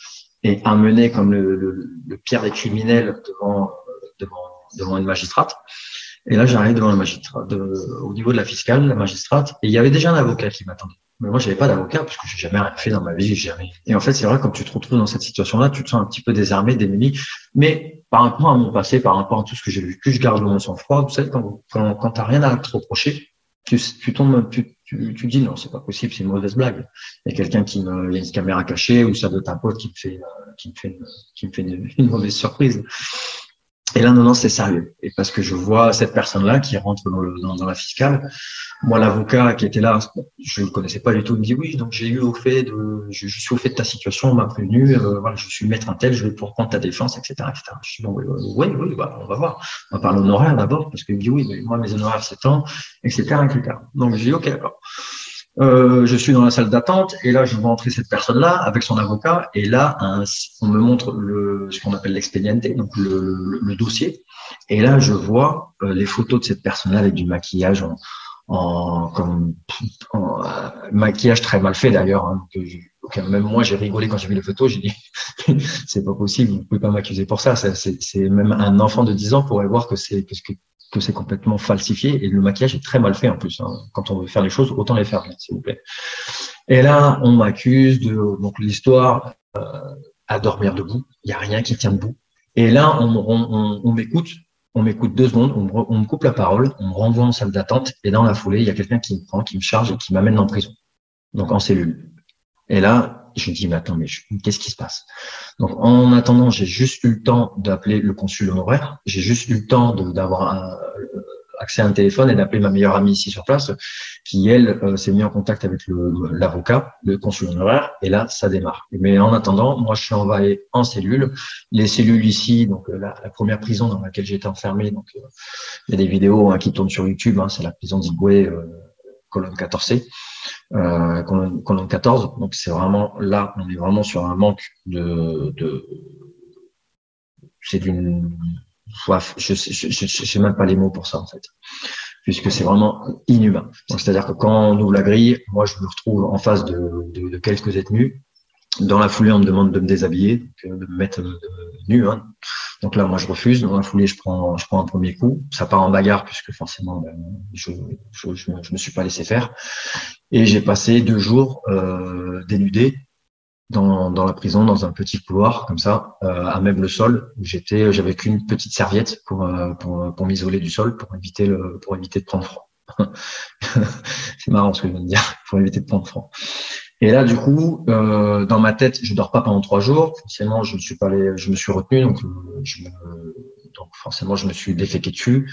et amené comme le, le, le pire des criminels devant, devant, devant une magistrate. Et là, j'arrive devant la magistrate, au niveau de la fiscale, la magistrate, et il y avait déjà un avocat qui m'attendait. Mais moi, j'avais pas d'avocat parce que j'ai jamais rien fait dans ma vie, jamais. Et en fait, c'est vrai, quand tu te retrouves dans cette situation-là, tu te sens un petit peu désarmé, démuni. Mais par rapport à mon passé, par rapport à tout ce que j'ai vécu, je garde mon sang-froid. Vous savez, quand, quand, quand t'as rien à te reprocher, tu, tu tombes, tu, tu, tu dis non, c'est pas possible, c'est une mauvaise blague. Il y a quelqu'un qui me, il y a une caméra cachée ou ça doit être un pote qui me fait, qui me fait, qui me fait une, mauvaise surprise. Et là, non, non, c'est sérieux. Et parce que je vois cette personne-là qui rentre dans, dans, la fiscale. Moi, l'avocat qui était là, je ne le connaissais pas du tout. Il me dit oui, donc j'ai eu au fait de, je, suis au fait de ta situation, on m'a prévenu, euh, voilà, je suis maître un tel, je vais pouvoir prendre ta défense, etc., etc. Je dis bon, oui, oui, oui bah, on va voir. On va parler honoraire d'abord, parce qu'il me dit oui, mais moi, mes honoraires, c'est tant, etc., etc. Donc, je dis ok, d'accord. Euh, je suis dans la salle d'attente et là, je vois entrer cette personne-là avec son avocat et là, on me montre le, ce qu'on appelle l'expédiente, donc le, le, dossier. Et là, je vois euh, les photos de cette personne-là avec du maquillage en, en, comme, en euh, maquillage très mal fait d'ailleurs. Hein, même moi, j'ai rigolé quand j'ai vu les photos. J'ai dit, c'est pas possible, vous pouvez pas m'accuser pour ça. C'est même un enfant de 10 ans pourrait voir que c'est que, que c'est complètement falsifié et le maquillage est très mal fait en plus. Hein. Quand on veut faire les choses, autant les faire s'il vous plaît. Et là, on m'accuse de donc l'histoire euh, à dormir debout. Il y a rien qui tient debout. Et là, on, m'écoute, on m'écoute deux secondes, on me, coupe la parole, on me renvoie en salle d'attente et dans la foulée, il y a quelqu'un qui me prend, qui me charge et qui m'amène en prison, donc en cellule. Et là, je me dis, mais attends, mais qu'est-ce qui se passe? Donc, en attendant, j'ai juste eu le temps d'appeler le consul honoraire. J'ai juste eu le temps d'avoir accès à un téléphone et d'appeler ma meilleure amie ici sur place, qui, elle, euh, s'est mis en contact avec l'avocat, le, consul honoraire, et là, ça démarre. Mais en attendant, moi, je suis envoyé en cellule. Les cellules ici, donc euh, la, première prison dans laquelle j'étais enfermé, donc euh, il y a des vidéos hein, qui tournent sur YouTube, hein, c'est la prison d'Igoué, colonne 14C euh, qu'on 14. Donc c'est vraiment là, on est vraiment sur un manque de, c'est d'une soif. Je sais même pas les mots pour ça en fait, puisque c'est vraiment inhumain. c'est-à-dire que quand on ouvre la grille, moi je me retrouve en face de, de, de quelques dans la foulée, on me demande de me déshabiller, de me mettre euh, nu. Hein. Donc là, moi, je refuse. Dans la foulée, je prends, je prends un premier coup. Ça part en bagarre puisque forcément, ben, je, je, je, me suis pas laissé faire. Et j'ai passé deux jours euh, dénudé dans, dans la prison, dans un petit couloir comme ça, euh, à même le sol. J'étais, j'avais qu'une petite serviette pour, euh, pour, pour m'isoler du sol, pour éviter le, pour éviter de prendre froid. C'est marrant ce que je viens de dire, pour éviter de prendre froid. Et là, du coup, euh, dans ma tête, je dors pas pendant trois jours. Forcément, je ne suis pas je me suis retenu, donc, euh, je me, donc forcément, je me suis déféqué dessus,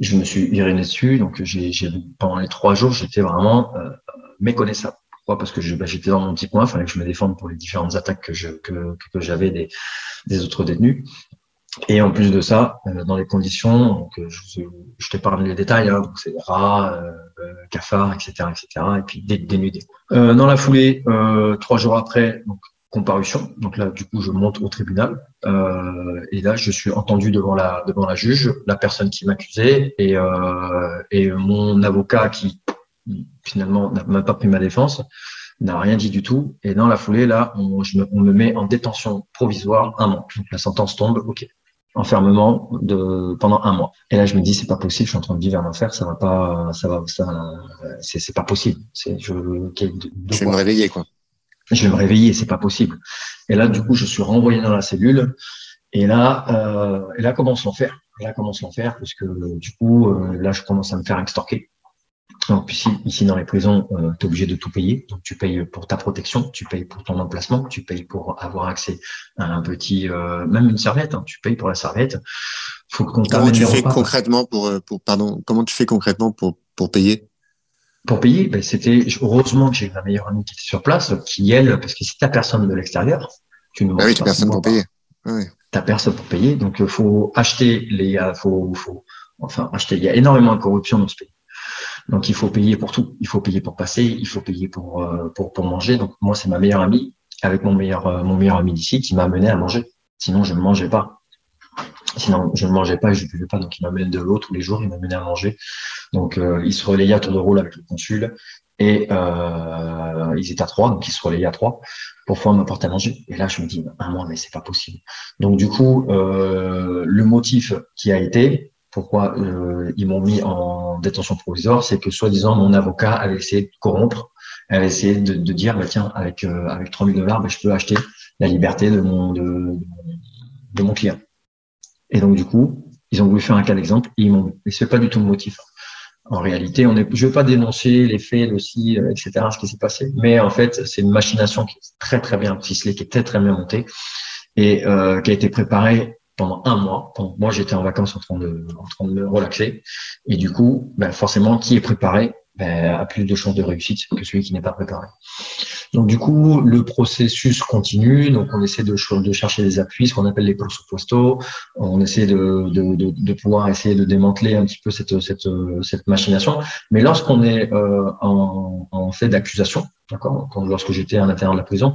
je me suis iriné dessus. Donc, j'ai, pendant les trois jours, j'étais vraiment euh, méconnaissable. Pourquoi? Parce que bah, j'étais dans mon petit coin, il fallait que je me défende pour les différentes attaques que, j'avais des autres détenus. Et en plus de ça, euh, dans les conditions, donc, euh, je, je t'épargne les détails, hein, donc c'est rats, euh, cafards, etc., etc., et puis dénudés. Euh, dans la foulée, euh, trois jours après, donc comparution. Donc là, du coup, je monte au tribunal euh, et là, je suis entendu devant la devant la juge, la personne qui m'accusait et et mon avocat qui finalement n'a même pas pris ma défense n'a rien dit du tout. Et dans la foulée, là, on, me, on me met en détention provisoire un mois. Donc la sentence tombe, ok enfermement de pendant un mois. Et là, je me dis, c'est pas possible, je suis en train de vivre un enfer, ça va pas, ça va, ça, c'est, pas possible. C'est, je, je vais me réveiller, quoi. Je vais me réveiller, c'est pas possible. Et là, du coup, je suis renvoyé dans la cellule. Et là, euh, et là commence l'enfer? Là commence l'enfer? Parce que du coup, euh, là, je commence à me faire extorquer. Donc ici, ici dans les prisons, euh, tu es obligé de tout payer. Donc tu payes pour ta protection, tu payes pour ton emplacement, tu payes pour avoir accès à un petit, euh, même une serviette. Hein, tu payes pour la serviette. Faut qu'on comment tu fais concrètement pour, euh, pour, pardon, comment tu fais concrètement pour pour payer? Pour payer, ben, c'était heureusement que j'ai ma meilleure amie qui était sur place, qui elle, parce que si t'as personne de l'extérieur, tu ne ah oui, personne pour payer. Ah oui. T'as personne pour payer, donc faut acheter les, faut, faut, enfin acheter. Il y a énormément de corruption dans ce pays. Donc il faut payer pour tout. Il faut payer pour passer, il faut payer pour euh, pour, pour manger. Donc moi c'est ma meilleure amie avec mon meilleur euh, mon meilleur ami d'ici qui m'a amené à manger. Sinon je ne mangeais pas. Sinon je ne mangeais pas et je ne buvais pas. Donc il m'amène de l'eau tous les jours, il m'amenait à manger. Donc euh, il se relayait à tour de rôle avec le consul et euh, ils étaient à trois, donc ils se relayaient à trois pour pouvoir m'apporter à manger. Et là je me dis un mois mais c'est pas possible. Donc du coup euh, le motif qui a été pourquoi euh, ils m'ont mis en détention provisoire, c'est que soi-disant mon avocat avait essayé de corrompre, avait essayé de, de dire bah, tiens avec euh, avec 3000 dollars, bah, je peux acheter la liberté de mon de, de mon client. Et donc du coup, ils ont voulu faire un cas d'exemple ils m'ont. C'est pas du tout le motif. En réalité, on est. Je veux pas dénoncer les faits, aussi, euh, etc. Ce qui s'est passé, mais en fait, c'est une machination qui est très très bien ficelée, qui est très très bien montée et euh, qui a été préparée pendant un mois. moi, j'étais en vacances en train de, en train de me relaxer. Et du coup, ben, forcément, qui est préparé ben, a plus de chances de réussite que celui qui n'est pas préparé. Donc du coup, le processus continue. Donc on essaie de, de chercher des appuis, ce qu'on appelle les pressuposto. On essaie de, de, de, de, pouvoir essayer de démanteler un petit peu cette, cette, cette machination. Mais lorsqu'on est euh, en, en, fait d'accusation, d'accord, lorsque j'étais à l'intérieur de la prison,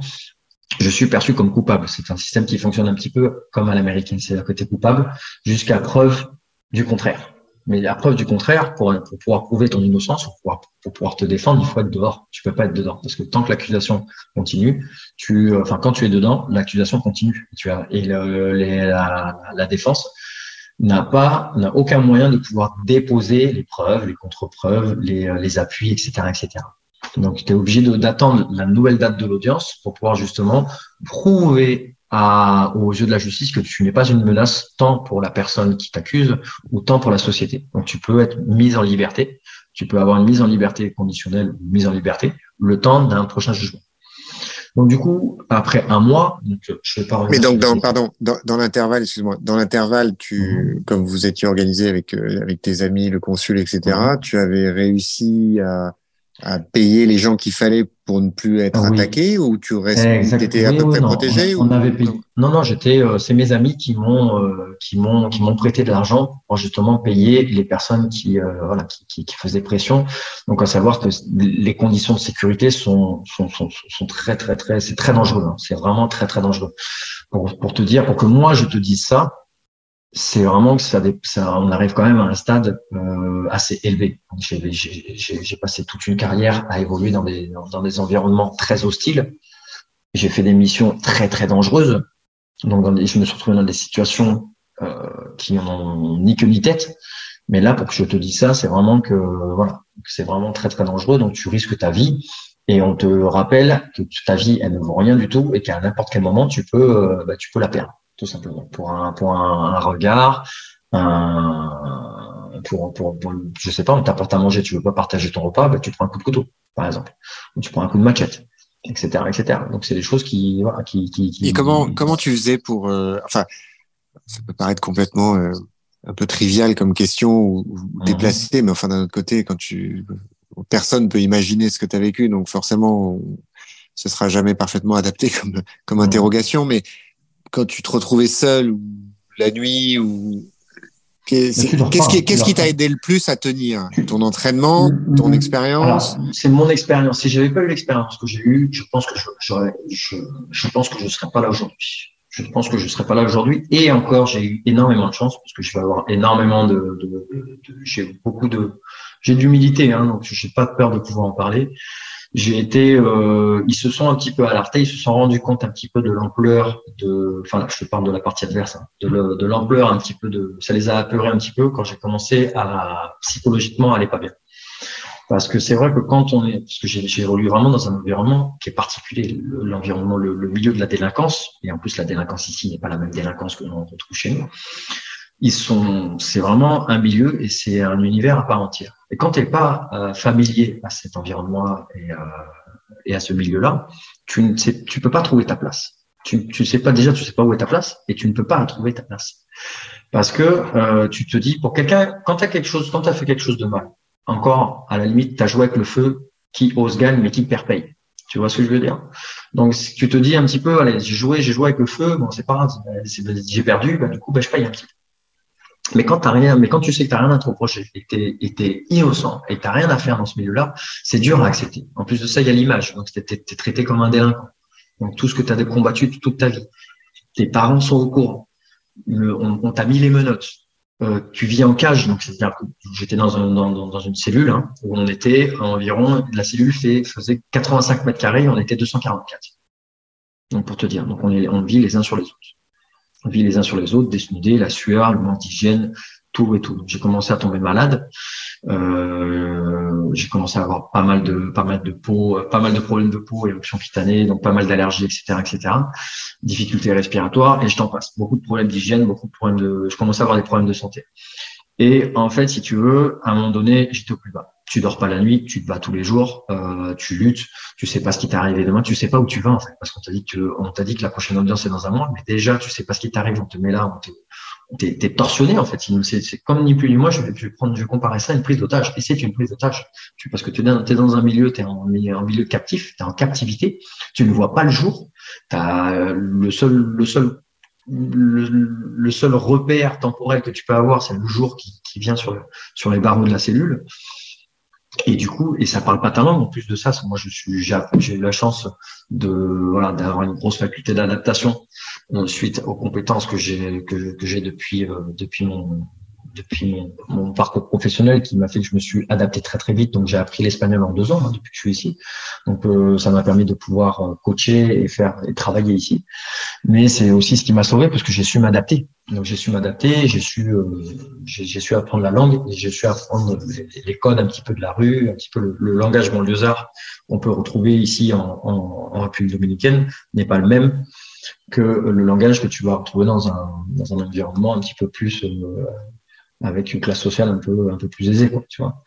je suis perçu comme coupable. C'est un système qui fonctionne un petit peu comme à l'américaine, c'est à côté coupable jusqu'à preuve du contraire. Mais la preuve du contraire, pour, pouvoir prouver ton innocence, pour pouvoir, te défendre, il faut être dehors. Tu peux pas être dedans. Parce que tant que l'accusation continue, tu, euh, enfin, quand tu es dedans, l'accusation continue. Tu as, et la, défense n'a pas, n'a aucun moyen de pouvoir déposer les preuves, les contre-preuves, les, les appuis, etc., etc. Donc, tu es obligé d'attendre la nouvelle date de l'audience pour pouvoir justement prouver à, aux yeux de la justice que tu n'es pas une menace tant pour la personne qui t'accuse ou tant pour la société. Donc tu peux être mise en liberté, tu peux avoir une mise en liberté conditionnelle ou une mise en liberté le temps d'un prochain jugement. Donc du coup, après un mois, donc je vais pas. Mais donc, dans, pardon, dans, dans l'intervalle, excuse-moi, dans l'intervalle, tu, mhm. comme vous étiez organisé avec euh, avec tes amis, le consul, etc., mhm. tu avais réussi à à payer les gens qu'il fallait pour ne plus être ah attaqué ou tu restes étais à peu près protégé on, avait payé. non non j'étais euh, c'est mes amis qui m'ont euh, qui m'ont qui m'ont prêté de l'argent pour justement payer les personnes qui euh, voilà qui, qui, qui, faisaient pression donc à savoir que les conditions de sécurité sont sont, sont, sont très très très c'est très dangereux hein. c'est vraiment très très dangereux pour pour te dire pour que moi je te dise ça c'est vraiment que ça, ça, on arrive quand même à un stade euh, assez élevé. J'ai passé toute une carrière à évoluer dans des, dans des environnements très hostiles. J'ai fait des missions très très dangereuses. Donc, dans je me suis retrouvé dans des situations euh, qui n'ont ni queue ni tête. Mais là, pour que je te dise ça, c'est vraiment que voilà, c'est vraiment très très dangereux. Donc, tu risques ta vie et on te rappelle que ta vie, elle ne vaut rien du tout et qu'à n'importe quel moment, tu peux, euh, bah, tu peux la perdre tout simplement, pour un, pour un, regard, un, pour, pour, pour, je sais pas, on t'apporte à manger, tu veux pas partager ton repas, bah, tu prends un coup de couteau, par exemple, ou tu prends un coup de machette, etc., etc. Donc c'est des choses qui, voilà, qui, qui, qui, Et comment, comment tu faisais pour, euh, enfin, ça peut paraître complètement euh, un peu trivial comme question ou, ou mhm. déplacé, mais enfin d'un autre côté, quand tu, personne peut imaginer ce que tu as vécu, donc forcément, ce sera jamais parfaitement adapté comme, comme mhm. interrogation, mais quand tu te retrouvais seul ou la nuit ou Qu'est-ce qui, qui t'a aidé le plus à tenir? Ton entraînement, ton expérience? C'est mon expérience. Si j'avais pas eu l'expérience que j'ai eue, je pense que je, je, je pense que je serais pas là aujourd'hui. Je pense que je serais pas là aujourd'hui. Et encore, j'ai eu énormément de chance parce que je vais avoir énormément de, de, de, de j'ai beaucoup de, j'ai d'humilité, hein, donc j'ai pas peur de pouvoir en parler j'ai été, euh, ils se sont un petit peu alertés, ils se sont rendus compte un petit peu de l'ampleur de, enfin je parle de la partie adverse, hein, de l'ampleur un petit peu de, ça les a apeurés un petit peu quand j'ai commencé à psychologiquement aller pas bien. Parce que c'est vrai que quand on est, parce que j'ai évolué vraiment dans un environnement qui est particulier, l'environnement, le, le, milieu de la délinquance, et en plus la délinquance ici n'est pas la même délinquance que l'on retrouve chez nous ils sont, c'est vraiment un milieu et c'est un univers à part entière. Et quand tu n'es pas euh, familier à cet environnement et, euh, et à ce milieu-là, tu ne sais, tu peux pas trouver ta place. Tu, tu sais pas déjà, tu sais pas où est ta place et tu ne peux pas trouver ta place parce que euh, tu te dis pour quelqu'un, quand tu as quelque chose, quand tu as fait quelque chose de mal, encore à la limite, tu as joué avec le feu, qui ose gagne mais qui perd paye. Tu vois ce que je veux dire? Donc si tu te dis un petit peu, allez, j'ai joué, j'ai joué avec le feu, bon c'est pas grave, j'ai perdu, bah, du coup bah, je paye un petit peu. Mais quand t'as rien, mais quand tu sais que t'as rien à te reprocher et que t'es, innocent et que t'as rien à faire dans ce milieu-là, c'est dur à accepter. En plus de ça, il y a l'image. Donc, t'es, es, traité comme un délinquant. Donc, tout ce que tu as combattu toute ta vie. Tes parents sont au courant. on, t'a mis les menottes. Euh, tu vis en cage, donc c'est-à-dire que j'étais dans, un, dans, dans, une cellule hein, où on était environ, la cellule faisait 85 mètres carrés, on était 244. Donc pour te dire, donc on, est, on vit les uns sur les autres les uns sur les autres, la sueur, le manque d'hygiène, tout et tout. J'ai commencé à tomber malade. Euh, j'ai commencé à avoir pas mal de pas mal de peau, pas mal de problèmes de peau, éruption cutanée, donc pas mal d'allergies, etc., etc. Difficultés respiratoires et je t'en passe. Beaucoup de problèmes d'hygiène, beaucoup de problèmes de. Je commençais à avoir des problèmes de santé. Et en fait, si tu veux, à un moment donné, j'étais au plus bas. Tu dors pas la nuit, tu te bats tous les jours, euh, tu luttes, tu sais pas ce qui t'est arrivé demain, tu sais pas où tu vas en fait, parce qu'on t'a dit que on t'a dit que la prochaine audience est dans un mois, mais déjà tu sais pas ce qui t'arrive, on te met là, on t'es t'es torsionné en fait. C'est comme ni plus ni moins, je vais, prendre, je vais comparer ça à une prise d'otage. Et c'est une prise d'otage, parce que tu es dans, dans un milieu, tu es en, milieu captif, tu es en captivité, tu ne vois pas le jour, as le seul le seul le, seul repère temporel que tu peux avoir, c'est le jour qui, qui vient sur, sur les barreaux de la cellule. Et du coup, et ça parle pas ta langue. En plus de ça, moi, je suis, j'ai eu la chance de, voilà, d'avoir une grosse faculté d'adaptation suite aux compétences que j'ai, que, que j'ai depuis, euh, depuis mon, depuis mon, parcours professionnel qui m'a fait que je me suis adapté très très vite. Donc j'ai appris l'espagnol en deux ans hein, depuis que je suis ici. Donc euh, ça m'a permis de pouvoir euh, coacher et faire et travailler ici. Mais c'est aussi ce qui m'a sauvé parce que j'ai su m'adapter. Donc j'ai su m'adapter, j'ai su euh, j'ai su apprendre la langue, j'ai su apprendre les, codes un petit peu de la rue, un petit peu le, le langage banlieusard qu'on peut retrouver ici en, en, en République dominicaine n'est pas le même que le langage que tu vas retrouver dans un, dans un environnement un petit peu plus avec une classe sociale un peu un peu plus aisée quoi tu vois.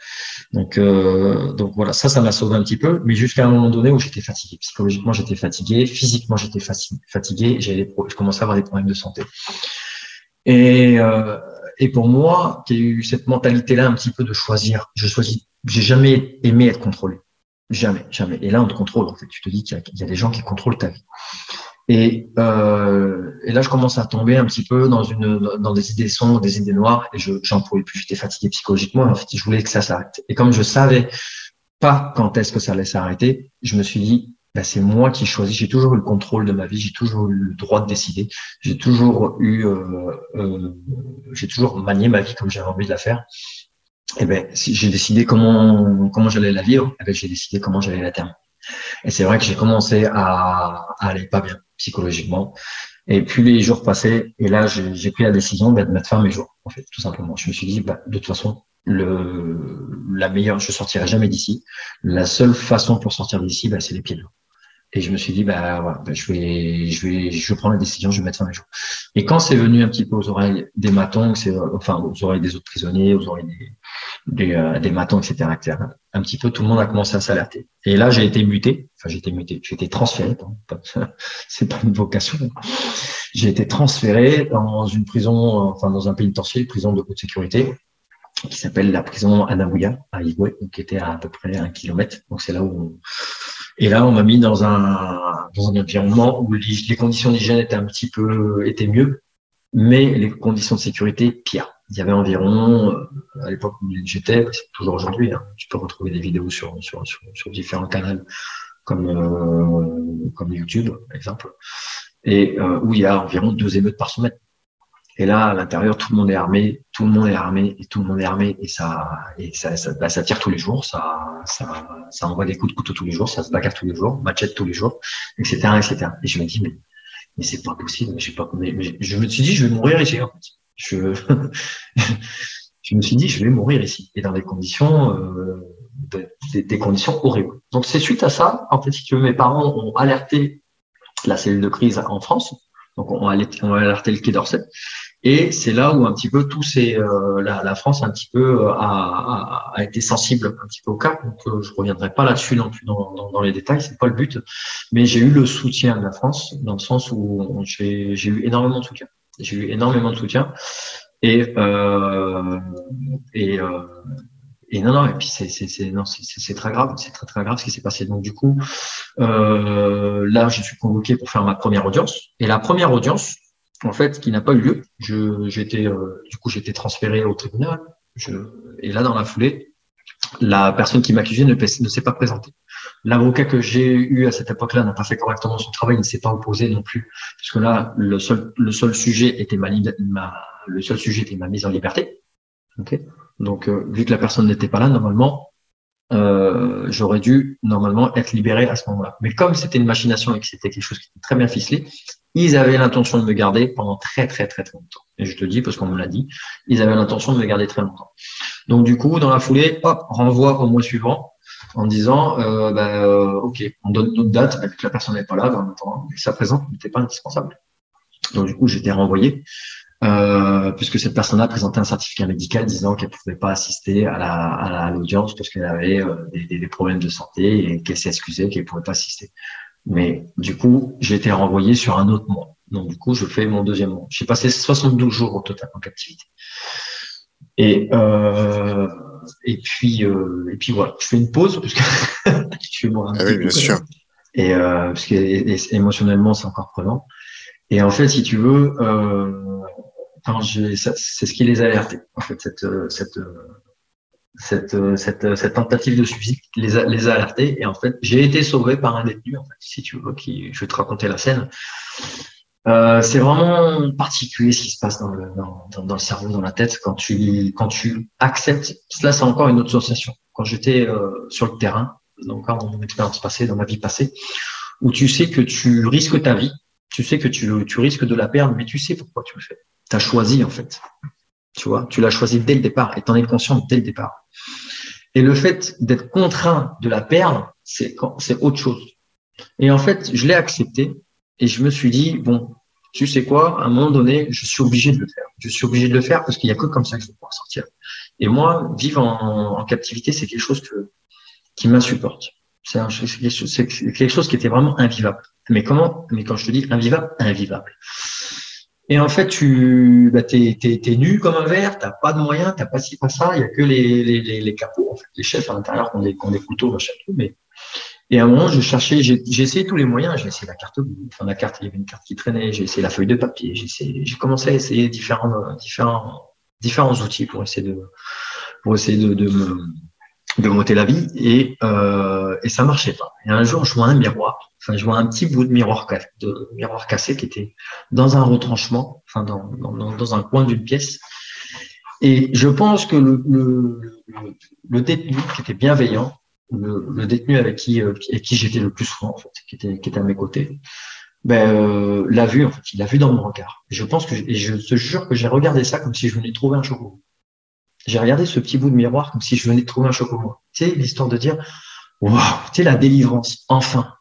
Donc euh, donc voilà ça ça m'a sauvé un petit peu mais jusqu'à un moment donné où j'étais fatigué. Psychologiquement j'étais fatigué physiquement j'étais fatigué j'avais je commençais à avoir des problèmes de santé. Et euh, et pour moi qui a eu cette mentalité là un petit peu de choisir je choisis j'ai jamais aimé être contrôlé. Jamais jamais. Et là on te contrôle en fait. Tu te dis qu'il y, y, a des gens qui contrôlent ta vie et, euh, et, là, je commence à tomber un petit peu dans une dans des idées sombres, des idées noires, et je j'en pouvais plus. J'étais fatigué psychologiquement. En fait, je voulais que ça s'arrête. Et comme je savais pas quand est-ce que ça allait s'arrêter, je me suis dit, bah, c'est moi qui choisis. J'ai toujours eu le contrôle de ma vie. J'ai toujours eu le droit de décider. J'ai toujours eu, euh, euh, j'ai toujours manié ma vie comme j'avais envie de la faire. Et ben, si j'ai décidé comment comment j'allais la vivre, et ben, j'ai décidé comment j'allais la terminer. Et c'est vrai que j'ai commencé à, aller pas bien psychologiquement. Et puis les jours passaient, et là, j'ai pris la décision de mettre fin à mes jours, en fait, tout simplement. Je me suis dit, bah, de toute façon, le, la meilleure, je sortirai jamais d'ici. La seule façon pour sortir d'ici, bah, c'est les pieds. Et je me suis dit, bah, voilà, bah, je vais, je vais, je prendre la décision, je vais mettre fin à mes jours. Et quand c'est venu un petit peu aux oreilles des matons, enfin, aux oreilles des autres prisonniers, aux oreilles des, des, euh, des matons, etc., etc., un petit peu, tout le monde a commencé à s'alerter. Et là, j'ai été muté. Enfin, j'ai été muté. J'ai été transféré. C'est pas une vocation. J'ai été transféré dans une prison, enfin, dans un pénitencier, prison de haute sécurité, qui s'appelle la prison Anabuya, à Igwe, qui était à, à peu près un kilomètre. Donc, c'est là où et là, on m'a mis dans un, dans un environnement où les, conditions d'hygiène étaient un petit peu, étaient mieux, mais les conditions de sécurité pires. Il y avait environ, euh, à l'époque où j'étais, toujours aujourd'hui, hein, tu peux retrouver des vidéos sur, sur, sur, sur différents canaux comme, euh, comme YouTube, par exemple, et euh, où il y a environ deux émeutes par semaine. Et là, à l'intérieur, tout le monde est armé, tout le monde est armé, et tout le monde est armé, et ça, et ça, ça, bah, ça tire tous les jours, ça, ça, ça envoie des coups de couteau tous les jours, ça se bagarre tous les jours, machette tous les jours, etc., etc. Et je me dis, mais, mais c'est pas possible, pas, mais, je me suis dit, je vais mourir ici, en fait. Je, je me suis dit, je vais mourir ici, et dans des conditions, euh, des, des, conditions horribles. Donc c'est suite à ça, en fait, si tu veux, mes parents ont alerté la cellule de crise en France, donc on a alerté le Quai d'Orsay, et c'est là où un petit peu tout c'est euh, la, la, France un petit peu euh, a, a, a, été sensible un petit peu au cas. Donc euh, je reviendrai pas là-dessus non plus dans, dans, dans, les détails, c'est pas le but. Mais j'ai eu le soutien de la France dans le sens où j'ai eu énormément de soutien. J'ai eu énormément de soutien et euh, et, euh, et non non et puis c'est c'est non c'est très grave c'est très très grave ce qui s'est passé donc du coup euh, là je suis convoqué pour faire ma première audience et la première audience en fait, qui n'a pas eu lieu. Je, j'étais, euh, du coup, j'étais transféré au tribunal. Je, et là, dans la foulée, la personne qui m'accusait ne, s'est pas présentée. L'avocat que j'ai eu à cette époque-là n'a pas fait correctement son travail, il ne s'est pas opposé non plus, parce que là, le seul, le seul sujet était ma, ma le seul sujet était ma mise en liberté. Okay Donc, euh, vu que la personne n'était pas là, normalement, euh, j'aurais dû normalement être libéré à ce moment-là. Mais comme c'était une machination et que c'était quelque chose qui était très bien ficelé, ils avaient l'intention de me garder pendant très très très très longtemps. Et je te dis parce qu'on me l'a dit, ils avaient l'intention de me garder très longtemps. Donc du coup, dans la foulée, hop, renvoi au mois suivant en disant, euh, bah, euh, ok, on donne notre date, vu que la personne n'est pas là, dans le temps, sa présence n'était pas indispensable. Donc du coup, j'étais renvoyé euh, puisque cette personne-là présentait un certificat médical disant qu'elle ne pouvait pas assister à la à l'audience parce qu'elle avait euh, des, des, problèmes de santé et qu'elle s'est excusée qu'elle ne pouvait pas assister. Mais du coup, j'ai été renvoyé sur un autre mois. Donc du coup, je fais mon deuxième mois. J'ai passé 72 jours au total en captivité. Et euh, et puis euh, et puis voilà, je fais une pause parce que je boire un ah oui, bien sûr. Et euh, parce que émotionnellement, c'est encore prenant. Et en fait, si tu veux, euh, c'est ce qui les a alertés. En fait, cette, cette, cette, cette, cette tentative de suicide les a, les a alertés. Et en fait, j'ai été sauvé par un détenu, si tu veux, qui, je vais te raconter la scène. Euh, c'est vraiment particulier ce qui se passe dans le, dans, le cerveau, dans la tête, quand tu, quand tu acceptes. Cela, c'est encore une autre sensation. Quand j'étais euh, sur le terrain, donc dans mon expérience passée, dans ma vie passée, où tu sais que tu risques ta vie, tu sais que tu, risques de la perdre, mais tu sais pourquoi tu le fais. Tu as choisi, en fait. Tu vois, tu l'as choisi dès le départ et tu en es conscient dès le départ. Et le fait d'être contraint de la perdre, c'est autre chose. Et en fait, je l'ai accepté et je me suis dit, bon, tu sais quoi, à un moment donné, je suis obligé de le faire. Je suis obligé de le faire parce qu'il n'y a que comme ça que je vais pouvoir sortir. Et moi, vivre en, captivité, c'est quelque chose qui m'insupporte. C'est quelque chose qui était vraiment invivable. Mais comment Mais quand je te dis invivable, invivable. Et en fait, tu bah, t'es, t'es, nu comme un verre, t'as pas de moyens, t'as pas ci, pas ça. Il y a que les, les, les, les capots, en fait, les chefs à l'intérieur qui ont des, couteaux, machin, tout. Mais et à un moment, je cherchais, j'ai, j'ai essayé tous les moyens. J'ai essayé la carte, enfin la carte, il y avait une carte qui traînait. J'ai essayé la feuille de papier. J'ai essayé, j'ai commencé à essayer différents, différents, différents outils pour essayer de, pour essayer de, de me, de monter la vie et, euh, et ça marchait pas. Et un jour, je vois un miroir, enfin, je vois un petit bout de miroir, de miroir cassé qui était dans un retranchement, enfin, dans, dans, un coin d'une pièce. Et je pense que le, détenu qui était bienveillant, le, détenu avec qui, euh, qui j'étais le plus souvent, en fait, qui était, qui était à mes côtés, ben, euh, l'a vu, en fait, il l'a vu dans mon regard. je pense que, et je te jure que j'ai regardé ça comme si je venais trouver un chocolat. J'ai regardé ce petit bout de miroir comme si je venais de trouver un chocolat. Tu sais, l'histoire de dire, waouh, tu sais, la délivrance, enfin,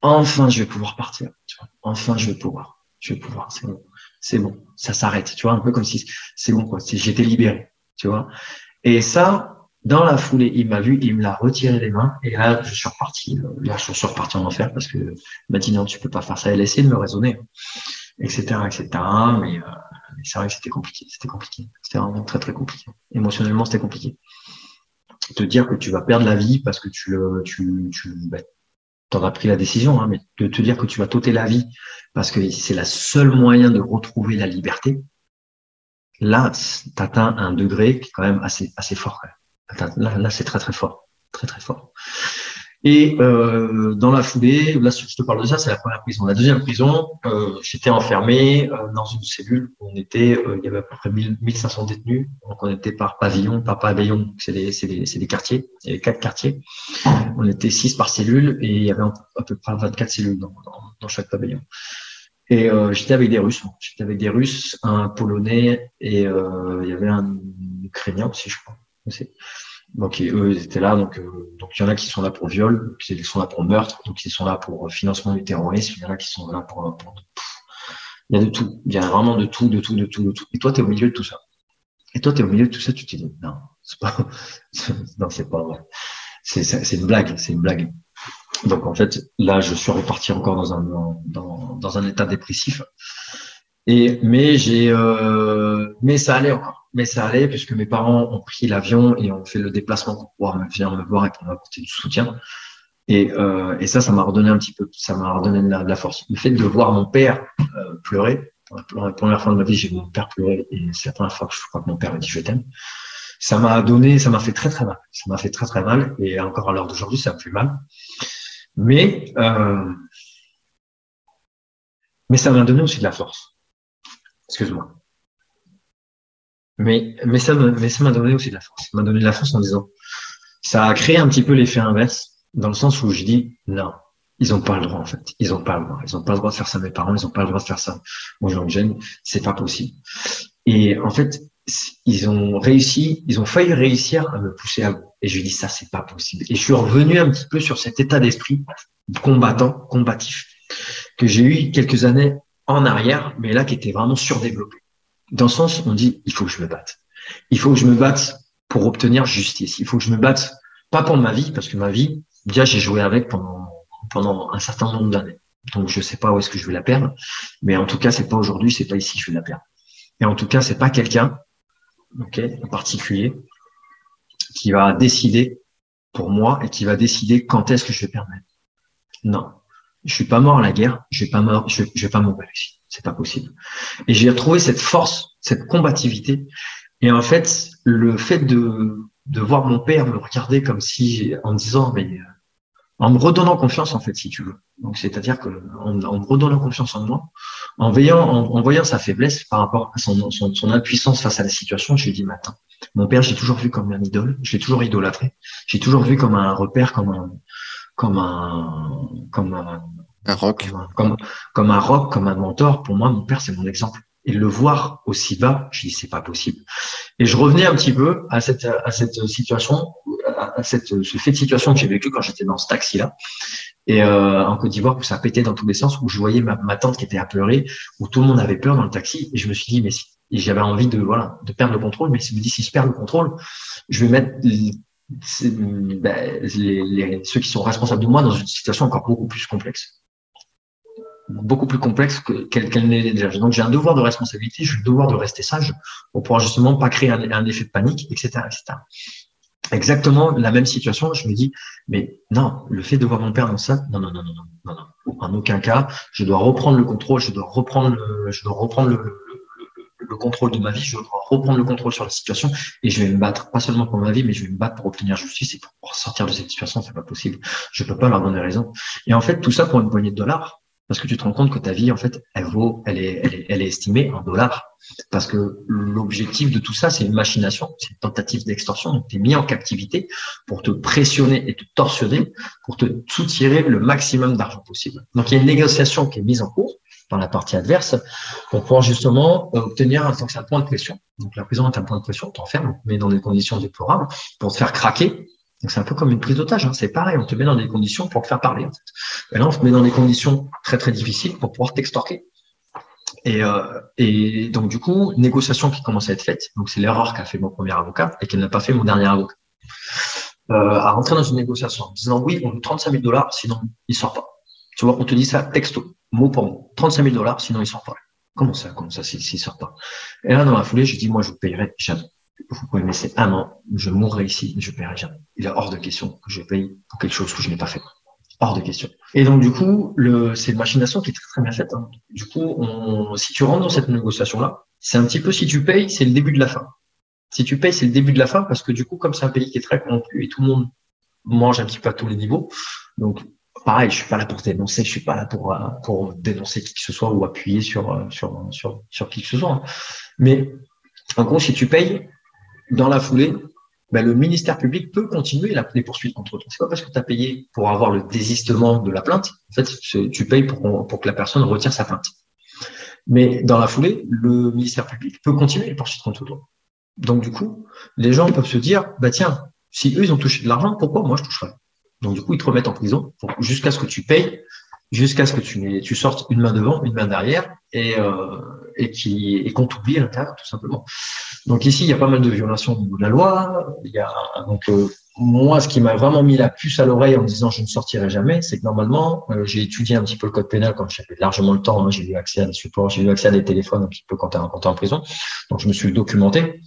enfin, je vais pouvoir partir. Tu vois, enfin, je vais pouvoir, je vais pouvoir, c'est bon, c'est bon, ça s'arrête. Tu vois, un peu comme si c'est bon quoi, j'étais libéré. Tu vois. Et ça, dans la foulée, il m'a vu, il me l'a retiré des mains, et là, je suis reparti. Là, je suis reparti en enfer parce que il m'a dit non, tu peux pas faire ça. Elle a essayé de me raisonner, etc., etc. Mais euh, c'est vrai que c'était compliqué. C'était compliqué. C'était vraiment très, très compliqué. Émotionnellement, c'était compliqué. Te dire que tu vas perdre la vie parce que tu, tu, tu bah, en as pris la décision, hein, mais de te dire que tu vas t'ôter la vie parce que c'est la seule moyen de retrouver la liberté, là, tu atteins un degré qui est quand même assez, assez fort. Là, là c'est très, très fort. Très, très fort. Et euh, dans la foulée, là, je te parle de ça, c'est la première prison. La deuxième prison, euh, j'étais enfermé euh, dans une cellule où on était, euh, il y avait à peu près 1500 détenus. Donc, on était par pavillon, par pavillon, c'est des, des, des, quartiers, il y avait quatre quartiers. On était six par cellule et il y avait à peu près 24 cellules dans, dans, dans chaque pavillon. Et euh, j'étais avec des Russes. J'étais avec des Russes, un Polonais et euh, il y avait un Ukrainien aussi, je crois. Aussi. Donc eux, ils étaient là. Donc, euh, donc il y en a qui sont là pour viol, qui sont là pour meurtre, donc ils sont là pour financement du terrorisme. Il y en a qui sont là pour, pour il y a de tout. Il y a vraiment de tout, de tout, de tout, de tout. Et toi, tu es au milieu de tout ça. Et toi, tu es au milieu de tout ça, tu te dis, non, c'est pas, non, c'est pas vrai. C'est, c'est une blague, c'est une blague. Donc, en fait, là, je suis reparti encore dans un, dans, dans un état dépressif. Et, mais j'ai, euh, mais ça allait mais ça allait puisque mes parents ont pris l'avion et ont fait le déplacement pour pouvoir venir me voir et pour m'apporter du soutien. Et, euh, et ça, ça m'a redonné un petit peu, ça m'a redonné de la, force. Le fait de voir mon père euh, pleurer, pour la première fois de ma vie, j'ai vu mon père pleurer et c'est la première fois que je crois que mon père m'a dit je t'aime. Ça m'a donné, ça m'a fait très très mal. Ça m'a fait très très mal et encore à l'heure d'aujourd'hui, ça me fait mal. Mais euh, mais ça m'a donné aussi de la force. Excuse-moi. Mais, mais ça m'a donné aussi de la force. Ça m'a donné de la force en disant, ça a créé un petit peu l'effet inverse, dans le sens où je dis, non, ils ont pas le droit, en fait. Ils ont pas le droit. Ils ont pas le droit de faire ça à mes parents. Ils ont pas le droit de faire ça aux gens jeunes. C'est pas possible. Et en fait, ils ont réussi, ils ont failli réussir à me pousser à bout. Et je dis, ça, c'est pas possible. Et je suis revenu un petit peu sur cet état d'esprit combattant, combatif, que j'ai eu quelques années en arrière, mais là, qui était vraiment surdéveloppé Dans le sens, on dit, il faut que je me batte. Il faut que je me batte pour obtenir justice. Il faut que je me batte, pas pour ma vie, parce que ma vie, déjà, j'ai joué avec pendant, pendant un certain nombre d'années. Donc, je sais pas où est-ce que je vais la perdre. Mais en tout cas, c'est pas aujourd'hui, c'est pas ici que je vais la perdre. Et en tout cas, c'est pas quelqu'un, ok, en particulier, qui va décider pour moi et qui va décider quand est-ce que je vais perdre Non. Je suis pas mort à la guerre, je vais pas mort, je, je vais pas mourir ici. C'est pas possible. Et j'ai retrouvé cette force, cette combativité. Et en fait, le fait de, de voir mon père me regarder comme si, en disant, mais, euh, en me redonnant confiance, en fait, si tu veux. Donc, c'est-à-dire que, en, me redonnant confiance en moi, en voyant, en, voyant sa faiblesse par rapport à son, son, son, impuissance face à la situation, je lui ai dit, attends, mon père, j'ai toujours vu comme un idole, je l'ai toujours idolâtré, j'ai toujours vu comme un repère, comme un, comme un, comme un, un rock. Comme, comme, un rock, comme un mentor. Pour moi, mon père, c'est mon exemple. Et le voir aussi bas, je dis, c'est pas possible. Et je revenais un petit peu à cette, à cette situation, à cette, ce fait de situation que j'ai vécu quand j'étais dans ce taxi-là. Et euh, en Côte d'Ivoire, où ça pétait dans tous les sens, où je voyais ma, ma tante qui était apeurée, où tout le monde avait peur dans le taxi. Et je me suis dit, mais si, j'avais envie de, voilà, de perdre le contrôle. Mais je me dis, si je perds le contrôle, je vais mettre ben, les, les, ceux qui sont responsables de moi dans une situation encore beaucoup plus complexe beaucoup plus complexe qu'elle qu n'est déjà. Donc j'ai un devoir de responsabilité, j'ai le devoir de rester sage pour pouvoir justement pas créer un, un effet de panique, etc., etc. Exactement la même situation, je me dis, mais non, le fait de voir mon père dans ça, non, non, non, non, non, non, non. en aucun cas, je dois reprendre le contrôle, je dois reprendre le, je dois reprendre le, le, le, contrôle de ma vie, je dois reprendre le contrôle sur la situation et je vais me battre, pas seulement pour ma vie, mais je vais me battre pour obtenir justice et pour sortir de cette situation, c'est pas possible. Je peux pas leur donner raison. Et en fait, tout ça pour une poignée de dollars, parce que tu te rends compte que ta vie, en fait, elle vaut, elle est, elle est, elle est estimée en dollars. Parce que l'objectif de tout ça, c'est une machination, c'est une tentative d'extorsion. Donc, tu es mis en captivité pour te pressionner et te torsionner, pour te soutirer le maximum d'argent possible. Donc, il y a une négociation qui est mise en cours dans la partie adverse pour pouvoir justement euh, obtenir un, point de pression. Donc, la prison est un point de pression, t'enferme, mais dans des conditions déplorables pour te faire craquer donc c'est un peu comme une prise d'otage, hein. c'est pareil, on te met dans des conditions pour te faire parler. Et là, on te met dans des conditions très très difficiles pour pouvoir t'extorquer. Et, euh, et donc du coup, négociation qui commence à être faite. Donc c'est l'erreur qu'a fait mon premier avocat et qu'elle n'a pas fait mon dernier avocat. Euh, à rentrer dans une négociation en disant oui, on veut 35 000 dollars, sinon il sort pas. Tu vois, on te dit ça texto, mot pour mot. 35 000 dollars, sinon il sort pas. Comment ça, comment ça, s'il sort pas? Et là, dans la foulée, je dis moi, je vous payerai jamais vous pouvez me laisser un an, je mourrai ici, je ne paierai jamais. Il est hors de question que je paye pour quelque chose que je n'ai pas fait. Hors de question. Et donc, du coup, le, c'est une machination qui est très, très bien faite. Hein. Du coup, on, si tu rentres dans cette négociation-là, c'est un petit peu si tu payes, c'est le début de la fin. Si tu payes, c'est le début de la fin parce que du coup, comme c'est un pays qui est très corrompu et tout le monde mange un petit peu à tous les niveaux, donc pareil, je suis pas là pour dénoncer, je suis pas là pour pour dénoncer qui que ce soit ou appuyer sur sur sur sur qui que ce soit. Hein. Mais en gros, si tu payes, dans la foulée, ben, le ministère public peut continuer les poursuites contre toi. C'est pas parce que tu as payé pour avoir le désistement de la plainte. En fait, tu payes pour, pour que la personne retire sa plainte. Mais dans la foulée, le ministère public peut continuer les poursuites contre toi. Donc du coup, les gens peuvent se dire, bah tiens, si eux ils ont touché de l'argent, pourquoi moi je toucherais? Donc du coup, ils te remettent en prison jusqu'à ce que tu payes, jusqu'à ce que tu, tu sortes une main devant, une main derrière, et, euh, et et qu'on t'oublie à l'intérieur, tout simplement. Donc ici, il y a pas mal de violations au niveau de la loi. Donc euh, moi, ce qui m'a vraiment mis la puce à l'oreille en me disant je ne sortirai jamais, c'est que normalement, euh, j'ai étudié un petit peu le code pénal quand j'avais largement le temps. Hein, j'ai eu accès à des supports, j'ai eu accès à des téléphones un petit peu quand tu es, en prison. Donc je me suis documenté.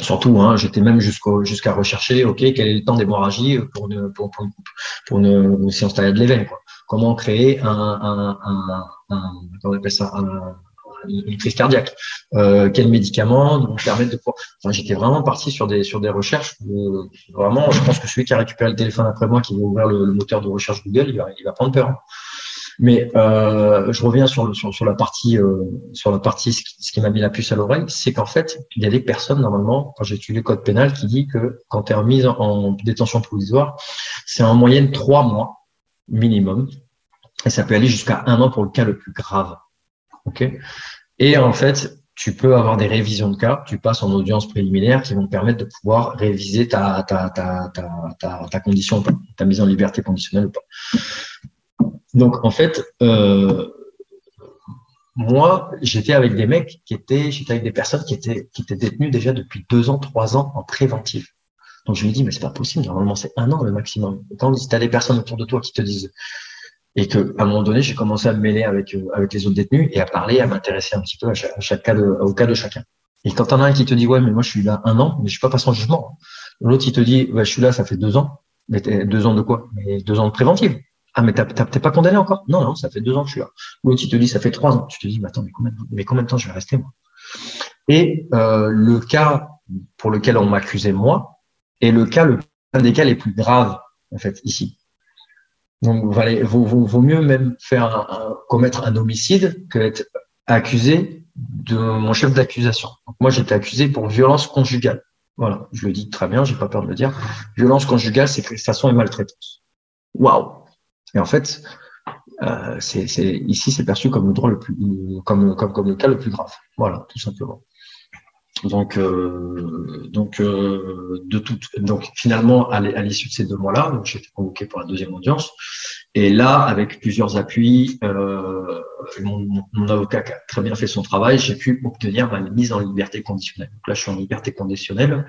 Surtout, hein, j'étais même jusqu'à rechercher, ok, quel est le temps d'hémorragie pour une pour, pour, pour une, séance de l'éveil, quoi. Comment créer un, un, un, un, on appelle ça, un, une crise cardiaque. Euh, quels médicaments nous permettent de pouvoir. Enfin, j'étais vraiment parti sur des sur des recherches. vraiment, je pense que celui qui a récupéré le téléphone après moi, qui va ouvrir le, moteur de recherche Google, il va, il va prendre peur. Mais euh, je reviens sur, le, sur, sur la partie euh, sur la partie ce qui, qui m'a mis la puce à l'oreille, c'est qu'en fait il y a des personnes normalement quand j'ai étudié le code pénal qui dit que quand tu es remise en, en détention provisoire, c'est en moyenne trois mois minimum et ça peut aller jusqu'à un an pour le cas le plus grave. Ok? Et en fait, tu peux avoir des révisions de cas, tu passes en audience préliminaire qui vont te permettre de pouvoir réviser ta, ta, ta, ta, ta, condition, ta mise en liberté conditionnelle ou pas. Donc, en fait, euh, moi, j'étais avec des mecs qui étaient, j'étais avec des personnes qui étaient, qui étaient détenues déjà depuis deux ans, trois ans en préventif. Donc je me dis, mais c'est pas possible. Normalement, c'est un an le maximum. quand tu as des personnes autour de toi qui te disent, et que à un moment donné, j'ai commencé à me mêler avec euh, avec les autres détenus et à parler, à m'intéresser un petit peu à chaque, cas de, au cas de chacun. Et quand t'en as un qui te dit, ouais, mais moi je suis là un an, mais je suis pas passé en jugement. L'autre, il te dit, ouais, je suis là, ça fait deux ans. Mais deux ans de quoi? Mais deux ans de préventive. Ah, mais t'es pas condamné encore? Non, non, ça fait deux ans que je suis là. L'autre, il te dit, ça fait trois ans. Tu te dis, mais attends, mais combien, mais combien de temps je vais rester, moi? Et euh, le cas pour lequel on m'accusait, moi, est le cas, le un des cas les plus graves, en fait, ici. Donc, vaut, vaut, mieux même faire un, commettre un homicide que être accusé de mon chef d'accusation. Moi, j'étais accusé pour violence conjugale. Voilà, je le dis très bien, j'ai pas peur de le dire. Violence conjugale, c'est façon et maltraitance. Waouh Et en fait, euh, ici, c'est perçu comme le droit le plus, comme, comme, comme le cas le plus grave. Voilà, tout simplement. Donc, euh, donc, euh, de donc finalement, à l'issue de ces deux mois-là, j'ai été convoqué pour la deuxième audience. Et là, avec plusieurs appuis, euh, mon, mon, avocat qui a très bien fait son travail, j'ai pu obtenir ma mise en liberté conditionnelle. Donc là, je suis en liberté conditionnelle.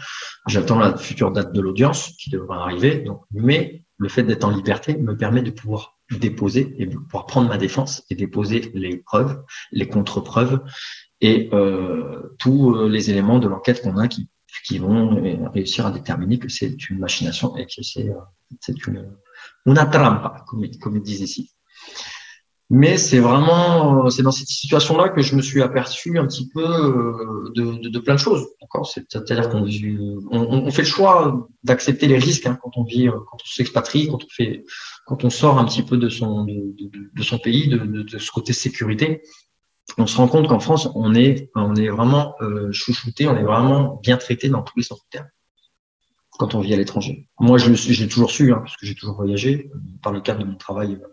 J'attends la future date de l'audience qui devra arriver. Donc, mais le fait d'être en liberté me permet de pouvoir déposer et de pouvoir prendre ma défense et déposer les preuves, les contre-preuves et euh, tous euh, les éléments de l'enquête qu'on a qui, qui vont réussir à déterminer que c'est une machination et que c'est euh, une una trampa, comme, comme ils disent ici. Mais c'est vraiment, c'est dans cette situation-là que je me suis aperçu un petit peu de, de, de plein de choses. C'est-à-dire qu'on on, on, fait le choix d'accepter les risques hein, quand on vit, quand on s'expatrie, quand on fait, quand on sort un petit peu de son, de, de son pays, de, ce côté sécurité on se rend compte qu'en France, on est, on est vraiment euh, chouchouté, on est vraiment bien traité dans tous les sens du terme quand on vit à l'étranger. Moi, je j'ai toujours su, hein, parce que j'ai toujours voyagé euh, par le cadre de mon travail, euh,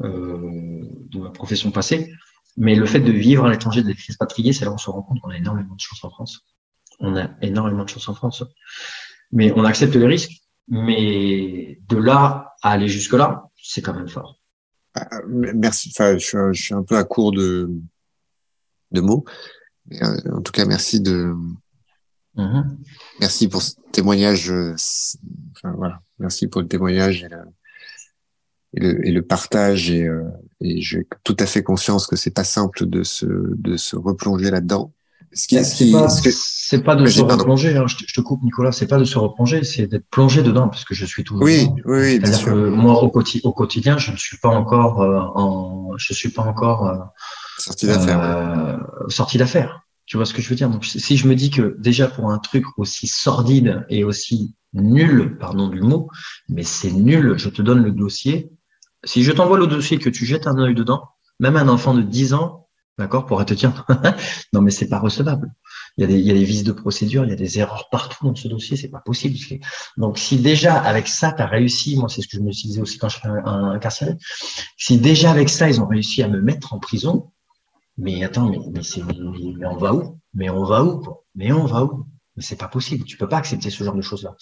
de ma profession passée. Mais le fait de vivre à l'étranger, d'être expatrié, c'est là où on se rend compte qu'on a énormément de chance en France. On a énormément de chance en France. Mais on accepte les risques. Mais de là à aller jusque-là, c'est quand même fort. Ah, merci. Enfin, je, suis un peu à court de, de mots. Euh, en tout cas, merci de. Mm-hmm. Merci pour ce témoignage. Euh, enfin, voilà. Merci pour le témoignage et le, et le, partage. Et, euh, et j'ai tout à fait conscience que c'est pas simple de se, de se replonger là-dedans. C'est pas, c'est pas de se replonger. Hein, je, te, coupe, Nicolas. C'est pas de se replonger, c'est d'être plongé dedans, parce que je suis toujours. Oui, oui, bien sûr. moi, au, au, quotidien, je ne suis pas encore euh, en, je suis pas encore euh, sorti d'affaires. Euh, sorti d'affaires. Tu vois ce que je veux dire? Donc, si je me dis que déjà pour un truc aussi sordide et aussi nul, pardon du mot, mais c'est nul, je te donne le dossier. Si je t'envoie le dossier que tu jettes un œil dedans, même un enfant de 10 ans, D'accord Pour te dire, non, mais c'est pas recevable. Il y, a des, il vices de procédure, il y a des erreurs partout dans ce dossier, c'est pas possible. Donc, si déjà avec ça, tu as réussi, moi, c'est ce que je me disais aussi quand je fais un, incarcéré, si déjà avec ça, ils ont réussi à me mettre en prison, mais attends, mais, mais, mais on va où? Mais on va où Mais on va où? C'est pas possible. Tu peux pas accepter ce genre de choses-là.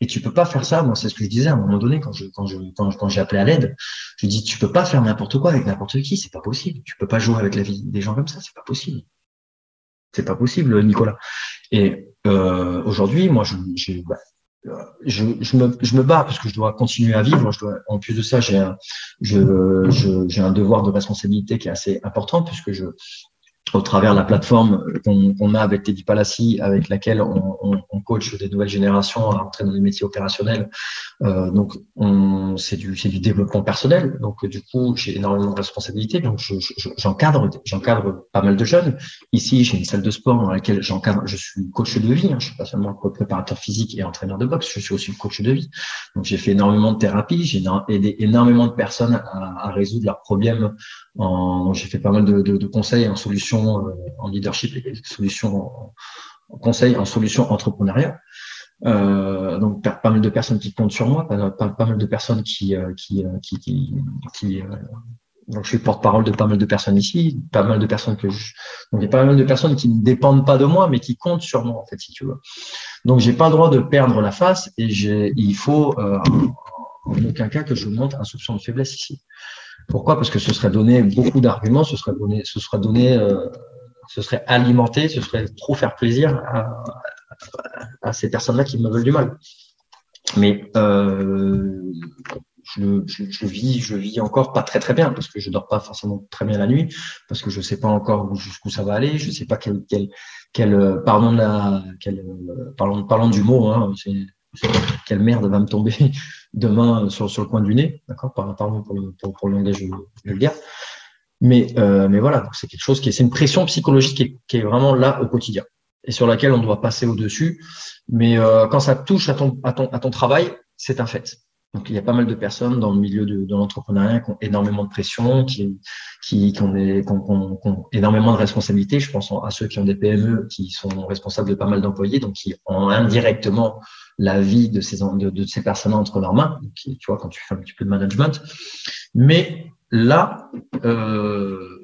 Et tu peux pas faire ça. Moi, c'est ce que je disais à un moment donné quand je, quand je, quand, j'ai appelé à l'aide. Je dis, tu peux pas faire n'importe quoi avec n'importe qui. C'est pas possible. Tu peux pas jouer avec la vie des gens comme ça. C'est pas possible. C'est pas possible, Nicolas. Et euh, aujourd'hui, moi, je, bah, je, je, me, je me bats parce que je dois continuer à vivre. Je dois, en plus de ça, j'ai un, je, j'ai un devoir de responsabilité qui est assez important puisque je, au travers de la plateforme qu'on a avec Teddy Palassi, avec laquelle on, on, on, coach des nouvelles générations à entrer dans les métiers opérationnels. Euh, donc, c'est du, du développement personnel. Donc, du coup, j'ai énormément de responsabilités. Donc, j'encadre je, j'encadre pas mal de jeunes. Ici, j'ai une salle de sport dans laquelle j'encadre. Je suis coach de vie. Hein. Je suis pas seulement préparateur physique et entraîneur de boxe. Je suis aussi coach de vie. Donc, j'ai fait énormément de thérapie. J'ai aidé énormément de personnes à, à résoudre leurs problèmes. J'ai fait pas mal de, de, de conseils en solutions euh, en leadership et solutions en, en solutions entrepreneuriat. Euh, donc pas mal de personnes qui comptent sur moi, pas, mal de personnes qui euh, qui qui, qui, donc je suis porte-parole de pas mal de personnes ici, pas mal de personnes que je, donc il y a pas mal de personnes qui ne dépendent pas de moi mais qui comptent sur moi en fait si tu veux. Donc j'ai pas le droit de perdre la face et j'ai il faut en aucun cas que je montre un soupçon de faiblesse ici. Pourquoi? Parce que ce serait donné beaucoup d'arguments, ce serait donné, ce serait donné, euh, ce serait alimenté, ce serait trop faire plaisir à, ces personnes-là qui me veulent du mal. Mais euh, je, je, vis, je vis encore pas très très bien parce que je dors pas forcément très bien la nuit parce que je sais pas encore jusqu'où ça va aller, je sais pas quel quel quel pardon de la quel parlons parlons du mot hein, quelle merde va me tomber demain sur, sur le coin du nez, d'accord? Pardon pour pour, pour le langage vulgaire. Mais, euh, mais voilà, c'est quelque chose qui est, c'est une pression psychologique qui est, qui est, vraiment là au quotidien et sur laquelle on doit passer au-dessus. Mais euh, quand ça touche à ton, à ton, à ton travail, c'est un fait. Donc, il y a pas mal de personnes dans le milieu de, de l'entrepreneuriat qui ont énormément de pression, qui, qui, qui, ont des, qui, ont, qui, ont, énormément de responsabilités. Je pense à ceux qui ont des PME, qui sont responsables de pas mal d'employés, donc qui ont indirectement la vie de ces, de, de ces personnes entre leurs mains, tu vois, quand tu fais un petit peu de management. Mais là, euh,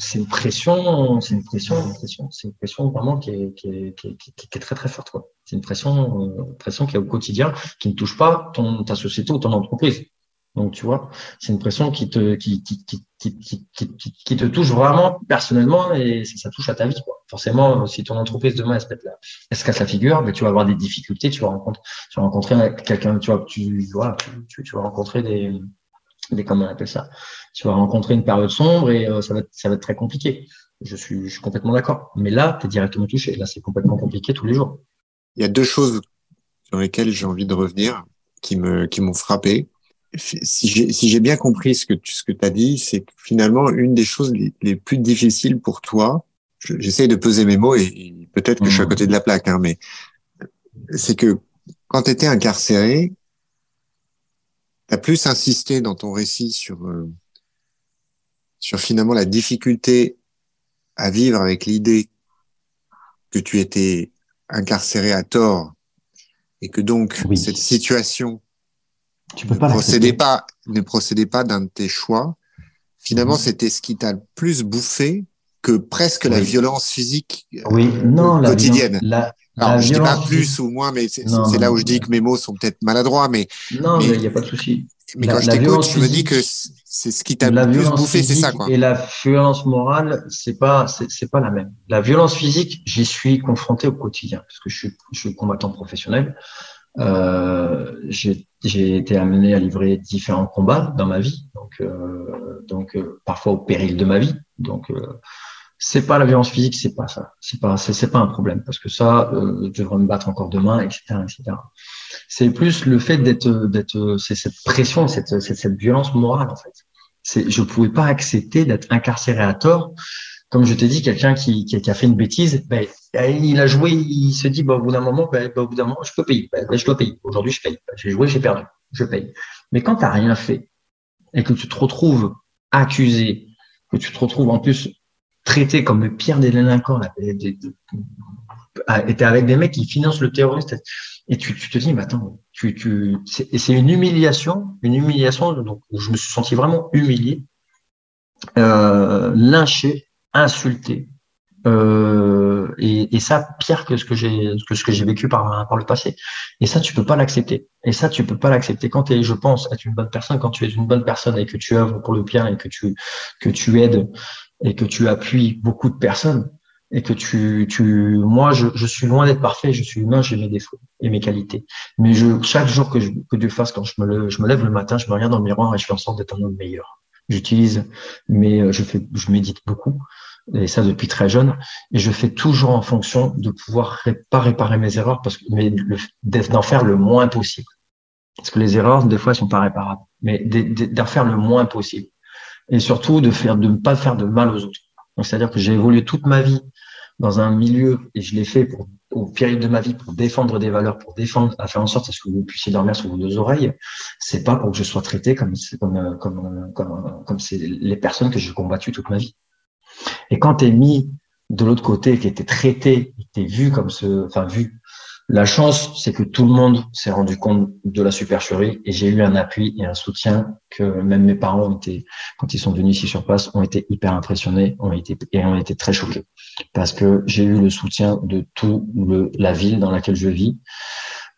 c'est une pression, c'est une pression, une pression, c'est une pression vraiment qui est, qui est, qui est, qui est très très forte. Quoi. C'est une pression, euh, pression qui est au quotidien, qui ne touche pas ton, ta société ou ton entreprise. Donc tu vois, c'est une pression qui te, qui, qui, qui, qui, qui, te touche vraiment personnellement et ça touche à ta vie. Quoi. Forcément, si ton entreprise demain elle se, pète la, elle se casse la figure, mais tu vas avoir des difficultés, tu vas rencontrer, tu vas rencontrer quelqu'un, tu vois, tu, voilà, tu vas rencontrer des, des comment on appelle ça tu vas rencontrer une période sombre et euh, ça, va être, ça va être très compliqué. Je suis, je suis complètement d'accord. Mais là, tu es directement touché. Là, c'est complètement compliqué tous les jours. Il y a deux choses sur lesquelles j'ai envie de revenir qui me qui m'ont frappé. Si j'ai si bien compris ce que tu ce que as dit, c'est que finalement une des choses les, les plus difficiles pour toi, j'essaie de peser mes mots et, peut-être que je suis à mmh. côté de la plaque, hein, mais c'est que quand tu étais incarcéré, tu as plus insisté dans ton récit sur euh, sur finalement la difficulté à vivre avec l'idée que tu étais incarcéré à tort et que donc cette situation tu peux ne, pas procédait pas, ne procédait pas d'un de tes choix, finalement, mhm. c'était ce qui t'a le plus bouffé que presque la violence physique oui. Euh, non, quotidienne. La, Alors, je dis pas plus ou moins, mais c'est là où je dis que mes mots sont peut-être maladroits, mais non, mais il n'y a pas de souci. Mais quand je t'écoute, je me dis que c'est ce qui t'a le plus bouffé, c'est ça, quoi. Et la violence morale, c'est pas, c'est pas la même. La violence physique, j'y suis confronté au quotidien, parce que je suis, je suis combattant professionnel. Euh, j'ai été amené à livrer différents combats dans ma vie, donc, euh, donc euh, parfois au péril de ma vie. Donc, c'est pas la violence physique, c'est pas ça. C'est pas, c'est pas un problème parce que ça, euh, je devrais me battre encore demain, etc., etc. C'est plus le fait d'être, d'être, c'est cette pression, cette, cette, violence morale en fait. C'est, je pouvais pas accepter d'être incarcéré à tort. Comme je t'ai dit, quelqu'un qui, qui, a fait une bêtise, ben, il a joué, il se dit, bah, au bout d'un moment, ben, ben, au bout d'un moment, je peux payer. Ben, je dois payer. Aujourd'hui, je paye. J'ai joué, j'ai perdu. Je paye. Mais quand tu n'as rien fait et que tu te retrouves accusé, que tu te retrouves en plus traité comme le pire des délinquants, était avec des mecs qui financent le terroriste. Et tu, te dis, mais attends, tu, tu, c'est une humiliation, une humiliation donc, je me suis senti vraiment humilié, euh, lynché, insulté. Euh, et, et, ça, pire que ce que j'ai que ce que j'ai vécu par, par le passé. Et ça, tu peux pas l'accepter. Et ça, tu peux pas l'accepter quand tu es, je pense, être une bonne personne, quand tu es une bonne personne et que tu œuvres pour le bien et que tu que tu aides et que tu appuies beaucoup de personnes et que tu, tu moi, je, je suis loin d'être parfait, je suis humain, j'ai mes défauts et mes qualités. Mais je, chaque jour que je, que Dieu fasse, quand je me, lève, je me lève le matin, je me regarde dans le miroir et je fais en sorte d'être un homme meilleur. J'utilise, mais je fais, je médite beaucoup et ça depuis très jeune, et je fais toujours en fonction de pouvoir pas réparer mes erreurs, parce que mais d'en faire le moins possible. Parce que les erreurs, des fois, elles sont pas réparables, mais d'en faire le moins possible et surtout de faire de ne pas faire de mal aux autres. c'est-à-dire que j'ai évolué toute ma vie dans un milieu et je l'ai fait pour au péril de ma vie pour défendre des valeurs, pour défendre, à faire en sorte que vous puissiez dormir sur vos deux oreilles. C'est pas pour que je sois traité comme comme comme comme comme c'est les personnes que j'ai combattues toute ma vie. Et quand tu es mis de l'autre côté, qui était traité, qui vu comme ce, enfin vu la chance, c'est que tout le monde s'est rendu compte de la supercherie et j'ai eu un appui et un soutien que même mes parents ont été, quand ils sont venus ici sur place, ont été hyper impressionnés, ont été et ont été très choqués parce que j'ai eu le soutien de tout le, la ville dans laquelle je vis.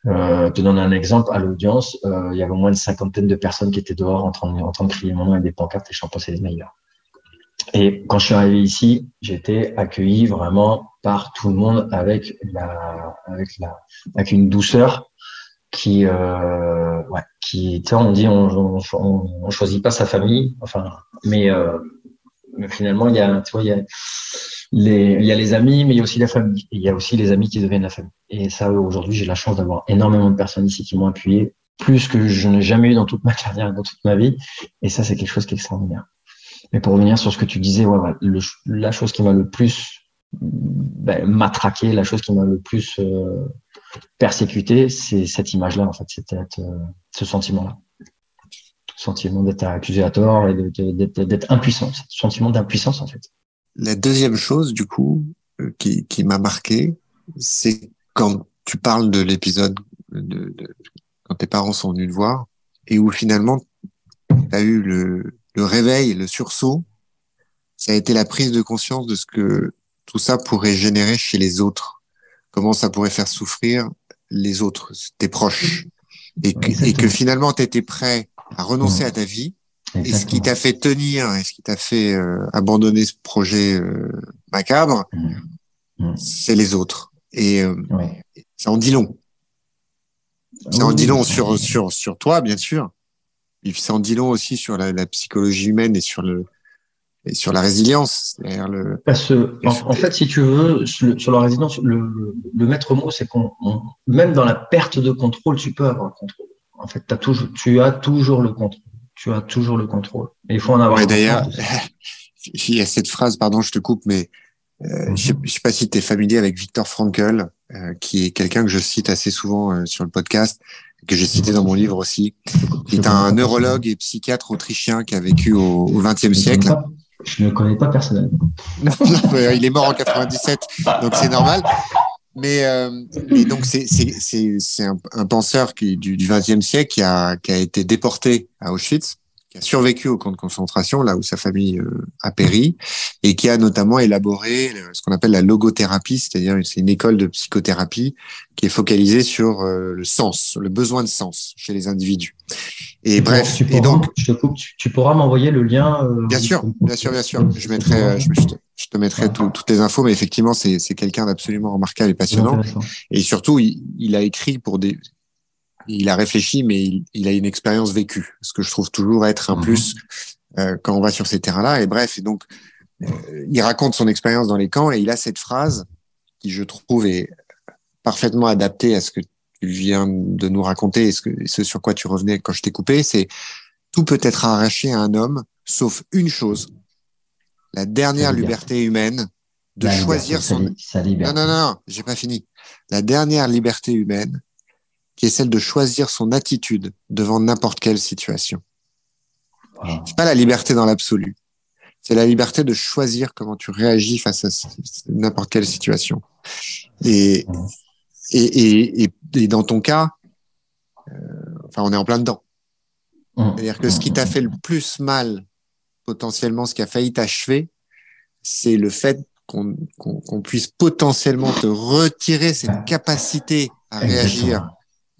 Euh, te donne un exemple, à l'audience, euh, il y avait au moins une cinquantaine de personnes qui étaient dehors en train de, en train de crier mon nom avec des pancartes et chanter c'est les meilleurs. Et quand je suis arrivé ici, j'étais accueilli vraiment par tout le monde avec la, avec la, avec une douceur qui, euh, ouais, qui, on dit, on, on, on, choisit pas sa famille, enfin, mais, euh, mais finalement, il y a, tu vois, il y a, les, il y a les amis, mais il y a aussi la famille. Il y a aussi les amis qui deviennent la famille. Et ça, aujourd'hui, j'ai la chance d'avoir énormément de personnes ici qui m'ont appuyé, plus que je n'ai jamais eu dans toute ma carrière, dans toute ma vie. Et ça, c'est quelque chose qui est extraordinaire. Mais pour revenir sur ce que tu disais, la chose qui m'a le plus ben, matraqué, la chose qui m'a le plus euh, persécuté, c'est cette image-là, en fait, c'était euh, ce sentiment-là. Sentiment d'être accusé à tort et d'être impuissant, ce sentiment d'impuissance, en fait. La deuxième chose, du coup, euh, qui, m'a marqué, c'est quand tu parles de l'épisode de, de, quand tes parents sont venus te voir et où finalement tu as eu le, le réveil, le sursaut, ça a été la prise de conscience de ce que tout ça pourrait générer chez les autres, comment ça pourrait faire souffrir les autres, tes proches, et que, et que finalement tu étais prêt à renoncer à ta vie et ce qui t'a fait tenir et ce qui t'a fait euh, abandonner ce projet euh, macabre, mmh. Mmh. c'est les autres. Et euh, ça en dit long. Ça en dit long sur, sur, sur toi, bien sûr. Et ça en dit long aussi sur la, la psychologie humaine et sur le et sur la résilience. Le... Parce en, fait, si tu veux, sur, la résilience, le, le maître mot, c'est qu'on, même dans la perte de contrôle, tu peux avoir le contrôle. En fait, as toujours, tu as toujours le contrôle tu as toujours le contrôle. Et il faut en avoir. Ouais, D'ailleurs, il y a cette phrase, pardon, je te coupe, mais euh, mhm. je ne sais, pas si tu es familier avec Victor Frankl, euh, qui est quelqu'un que je cite assez souvent euh, sur le podcast, que j'ai cité dans mon livre aussi, qui est un neurologue et psychiatre autrichien qui a vécu au XXe siècle. je ne le connais pas personnellement. non, il est mort en 97, donc c'est normal. Mais euh, et donc c'est un, un, penseur qui du XXe siècle qui a qui a été déporté à Auschwitz qui a survécu au camp de concentration, là où sa famille euh, a péri, et qui a notamment élaboré euh, ce qu'on appelle la logothérapie, c'est-à-dire c'est une école de psychothérapie qui est focalisée sur euh, le sens, le besoin de sens chez les individus. Et bref, et donc, je te coupe, tu, pourras m'envoyer le lien. bien sûr, bien sûr, bien sûr. Je mettrai, je, te, je te mettrai toutes les infos, mais effectivement, c'est quelqu'un d'absolument remarquable et passionnant. Et surtout, il, il a écrit pour des il a réfléchi, mais il, a une expérience vécue, ce que je trouve toujours être un mhm. plus euh, quand on va sur ces terrains-là. Et bref, et donc, euh, il raconte son expérience dans les camps et il a cette phrase qui, je trouve, est parfaitement adaptée à ce que tu viens de nous raconter et ce, que, ce sur quoi tu revenais quand je t'ai coupé, c'est tout peut être arraché à un homme, sauf une chose, la dernière liberté. humaine de choisir son... Non, non, non, j'ai pas fini. La dernière liberté humaine qui est celle de choisir son attitude devant n'importe quelle situation. Ah. C'est pas la liberté dans l'absolu. C'est la liberté de choisir comment tu réagis face à n'importe quelle situation. Et, et, et, et, dans ton cas, euh, enfin, on est en plein dedans. Mmh. C'est-à-dire que ce qui t'a fait le plus mal, potentiellement, ce qui a failli t'achever, c'est le fait qu'on qu'on puisse potentiellement te retirer cette capacité à réagir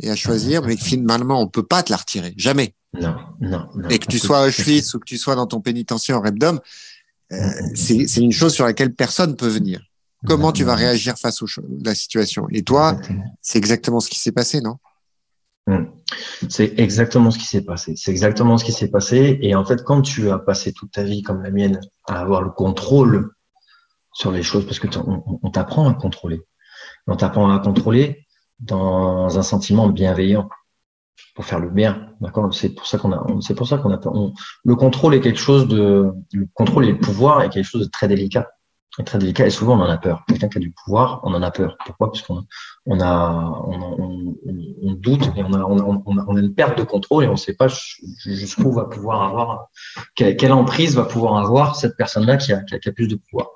et à choisir, mais finalement, on peut pas te la retirer. Jamais. Non, non, non. Et que tu sois à Auschwitz ou que tu sois dans ton pénitencier en Repdom, euh, c'est une chose sur laquelle personne peut venir. Comment tu vas réagir face à la situation? Et toi, c'est exactement ce qui s'est passé, non? C'est exactement ce qui s'est passé. C'est exactement ce qui s'est passé. Et en fait, quand tu as passé toute ta vie comme la mienne à avoir le contrôle sur les choses, parce que on t'apprend à contrôler. On t'apprend à contrôler dans un sentiment bienveillant pour faire le bien. D'accord? C'est pour ça qu'on a, c'est pour ça qu'on a, le contrôle est quelque chose de, le contrôle et le pouvoir est quelque chose de très délicat. Et très délicat et souvent on en a peur. Quelqu'un qui a du pouvoir, on en a peur. Pourquoi? Parce qu'on on a, on, doute et on a, on, a, on a une perte de contrôle et on ne sait pas jusqu'où va pouvoir avoir, quelle, quelle, emprise va pouvoir avoir cette personne-là qui a, qui a, qui a plus de pouvoir.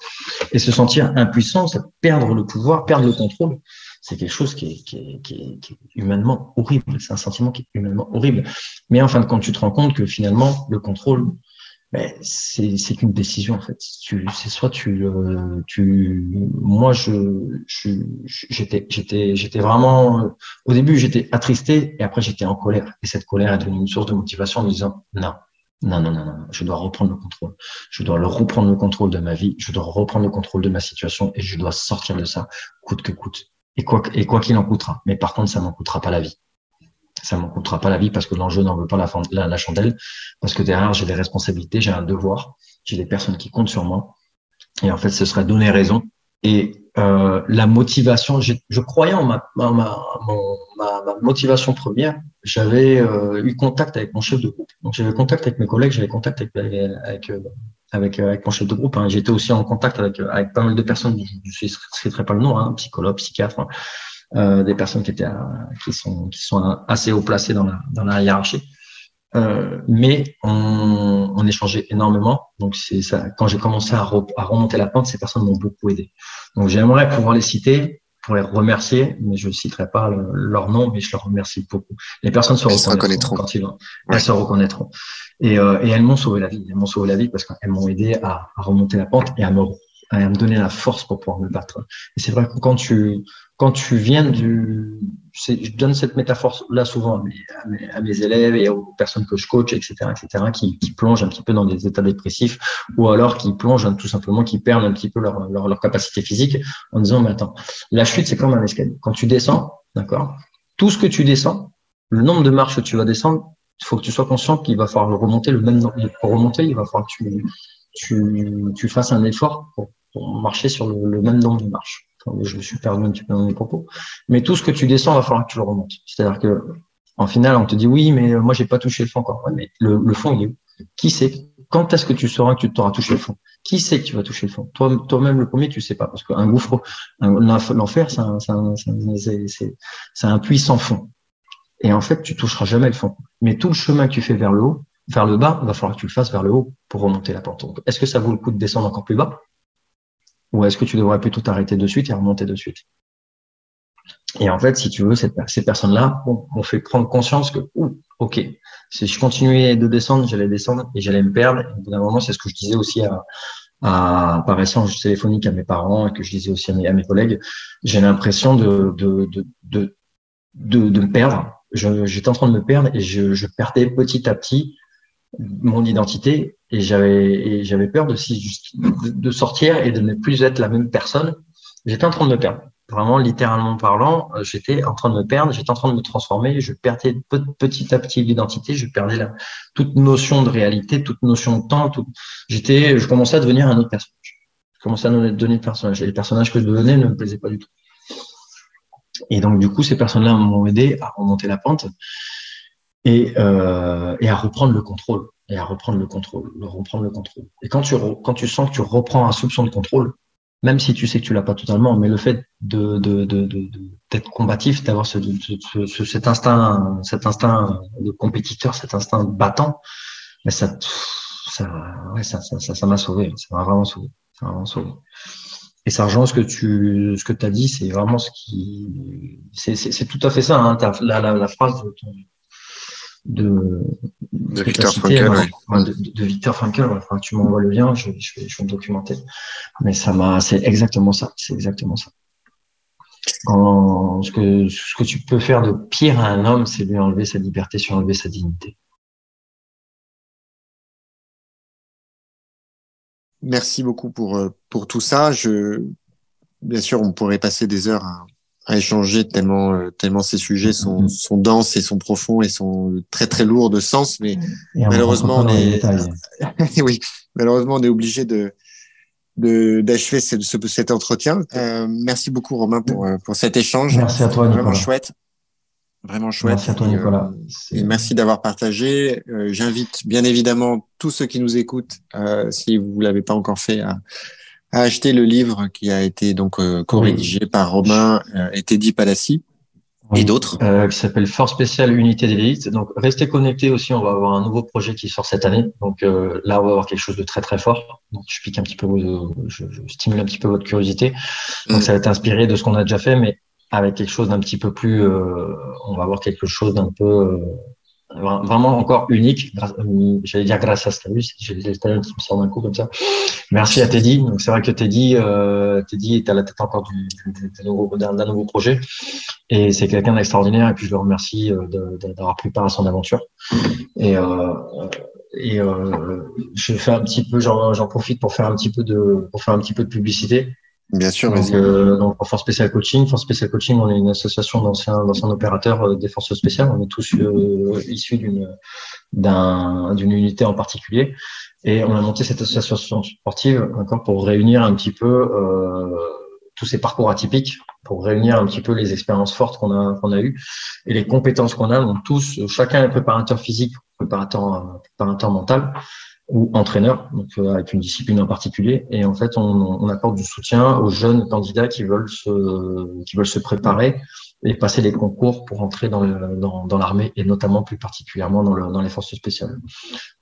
Et se sentir impuissant, c'est perdre le pouvoir, perdre le contrôle c'est quelque chose qui est, humainement horrible. C'est un sentiment qui est humainement horrible. Mais en fin de compte, tu te rends compte que finalement, le contrôle, mais c'est qu'une décision en fait. C'est soit tu euh, tu moi je j'étais j'étais j'étais vraiment au début j'étais attristé et après j'étais en colère et cette colère est devenue une source de motivation en me disant non non, non, non, non, je dois reprendre le contrôle. Je dois reprendre le contrôle de ma vie. Je dois reprendre le contrôle de ma situation et je dois sortir de ça, coûte que coûte. Et quoi, qu'il en coûtera. Mais par contre, ça m'en coûtera pas la vie. Ça m'en coûtera pas la vie parce que l'enjeu n'en veut pas la, la, chandelle. Parce que derrière, j'ai des responsabilités, j'ai un devoir, j'ai des personnes qui comptent sur moi. Et en fait, ce serait donner raison. Et euh, la motivation, je croyais en ma, ma, ma, ma motivation première, j'avais euh, eu contact avec mon chef de groupe. Donc j'avais contact avec mes collègues, j'avais contact avec avec, avec, euh, avec, mon chef de groupe. Hein. J'étais aussi en contact avec, avec pas mal de personnes, je ne citerai pas le nom, hein, psychologue, psychiatre, hein. euh, des personnes qui étaient qui sont qui sont assez haut placées dans la dans la hiérarchie. Euh, mais on, on, échangeait énormément. Donc c'est ça. Quand j'ai commencé à, à, remonter la pente, ces personnes m'ont beaucoup aidé. Donc j'aimerais pouvoir les citer pour les remercier, mais je ne citerai pas leur nom, mais je leur remercie beaucoup. Les personnes se reconnaîtront, quand ils vont. Elles se reconnaîtront. Et, euh, et elles m'ont sauvé la vie. Elles m'ont sauvé la vie parce qu'elles m'ont aidé à, à, remonter la pente et à me, à me donner la force pour pouvoir me battre. Et c'est vrai que quand tu quand tu viens du, je donne cette métaphore-là souvent à mes, élèves et aux personnes que je coach, etc., etc., qui, plongent un petit peu dans des états dépressifs ou alors qui plongent tout simplement, qui perdent un petit peu leur, capacité physique en disant, mais attends, la chute, c'est comme un escalier. Quand tu descends, d'accord, tout ce que tu descends, le nombre de marches que tu vas descendre, il faut que tu sois conscient qu'il va falloir remonter le même nombre. Pour remonter, il va falloir que tu, fasses un effort pour, marcher sur le même nombre de marches je me suis perdu un petit peu dans mes propos. Mais tout ce que tu descends, il va falloir que tu le remontes. C'est-à-dire que, en final, on te dit oui, mais moi, j'ai pas touché le fond encore. mais le, fond, il est où? Qui sait Quand est-ce que tu sauras que tu t'auras touché le fond? Qui sait que tu vas toucher le fond? Toi, toi-même, le premier, tu sais pas, parce qu'un gouffre, l'enfer, c'est un, un puits sans fond. Et en fait, tu toucheras jamais le fond. Mais tout le chemin que tu fais vers le haut, vers le bas, il va falloir que tu le fasses vers le haut pour remonter la pente. Est-ce que ça vaut le coup de descendre encore plus bas? Ou est-ce que tu devrais plutôt t'arrêter de suite et remonter de suite? Et en fait, si tu veux, ces personnes-là m'ont fait prendre conscience que, ok, si je continuais de descendre, j'allais descendre et j'allais me perdre. Et au bout d'un moment, c'est ce que je disais aussi à, à, par échange téléphonique à mes parents et que je disais aussi à mes, à mes collègues. J'ai l'impression de, de, de, de, de, me perdre. J'étais en train de me perdre et je, je perdais petit à petit mon identité et j'avais j'avais peur de, de, de sortir et de ne plus être la même personne. J'étais en train de me perdre. Vraiment, littéralement parlant, euh, j'étais en train de me perdre, j'étais en train de me transformer, je perdais petit à petit l'identité, je perdais la, toute notion de réalité, toute notion de temps. Tout, j'étais, je commençais à devenir un autre personnage. Je commençais à devenir personnage. Et les personnages que je devenais ne me plaisaient pas du tout. Et donc, du coup, ces personnes-là m'ont aidé à remonter la pente et, euh, et à reprendre le contrôle et à reprendre le contrôle, reprendre le contrôle. Et quand tu, quand tu sens que tu reprends un soupçon de contrôle, même si tu sais que tu l'as pas totalement, mais le fait de, de, de, d'être combatif, d'avoir ce, ce, cet instinct, cet instinct de compétiteur, cet instinct battant, mais ça, ça, ouais, ça, ça, ça, m'a sauvé, ça m'a vraiment sauvé, ça m'a vraiment sauvé. Et ça rejoint ce que tu, ce que as dit, c'est vraiment ce qui, c'est, c'est, c'est tout à fait ça, hein, la, la, la phrase de ton, de, de Victor Frankel. de, Victor Frankel. Enfin, tu m'envoies le lien, je, je, vais, je vais me documenter. Mais ça m'a, c'est exactement ça. C'est exactement ça. Quand, ce que, ce que tu peux faire de pire à un homme, c'est lui enlever sa liberté, lui enlever sa dignité. Merci beaucoup pour, euh, pour tout ça. Je, bien sûr, on pourrait passer des heures à, à échanger tellement euh, tellement ces sujets sont, mm-hmm. sont denses et sont profonds et sont très très lourds de sens mais malheureusement on est oui malheureusement on est obligé de de d'achever ce, cet entretien. Euh, merci beaucoup Romain pour euh, pour cet échange. Merci à toi Nicolas. vraiment chouette. Vraiment chouette. Merci à toi Nicolas. et, merci d'avoir partagé. J'invite bien évidemment tous ceux qui nous écoutent si vous l'avez pas encore fait à a acheté le livre qui a été donc euh, co-rédigé par Romain euh, et Teddy Palassi et d'autres. Euh, qui s'appelle Force spéciale unité d'élite. Donc restez connectés aussi, on va avoir un nouveau projet qui sort cette année. Donc euh, là, on va avoir quelque chose de très très fort. Donc je pique un petit peu, je, je stimule un petit peu votre curiosité. Donc mm. ça va être inspiré de ce qu'on a déjà fait, mais avec quelque chose d'un petit peu plus, on va avoir quelque chose d'un peu vraiment encore unique. J'allais dire grâce à Slavus, j'ai les Italiens qui me sortent d'un coup comme ça. Merci à Teddy. Donc c'est vrai que Teddy, euh, Teddy est à la tête encore du, d'un, nouveau projet et c'est quelqu'un d'extraordinaire. Et puis je le remercie euh, d'avoir pris part à son aventure. Et, euh, et euh, je fais un petit peu, j'en profite pour faire un petit peu de, pour faire un petit peu de publicité. Bien sûr. Donc, euh, donc Force Spécial Coaching. Force Spécial Coaching, on est une association d'anciens, d'anciens opérateurs euh, des forces spéciales. On est tous euh, issus d'une, d'un, d'une unité en particulier. Et on a monté cette association sportive encore pour réunir un petit peu euh, tous ces parcours atypiques, pour réunir un petit peu les expériences fortes qu'on a, qu'on a eues et les compétences qu'on a. Donc tous, chacun est préparateur physique, préparateur, préparateur mental ou entraîneur, euh, avec une discipline en particulier. Et en fait, on, accorde du soutien aux jeunes candidats qui veulent se, qui veulent se préparer et passer les concours pour entrer dans, dans, l'armée et notamment plus particulièrement dans, dans les forces spéciales.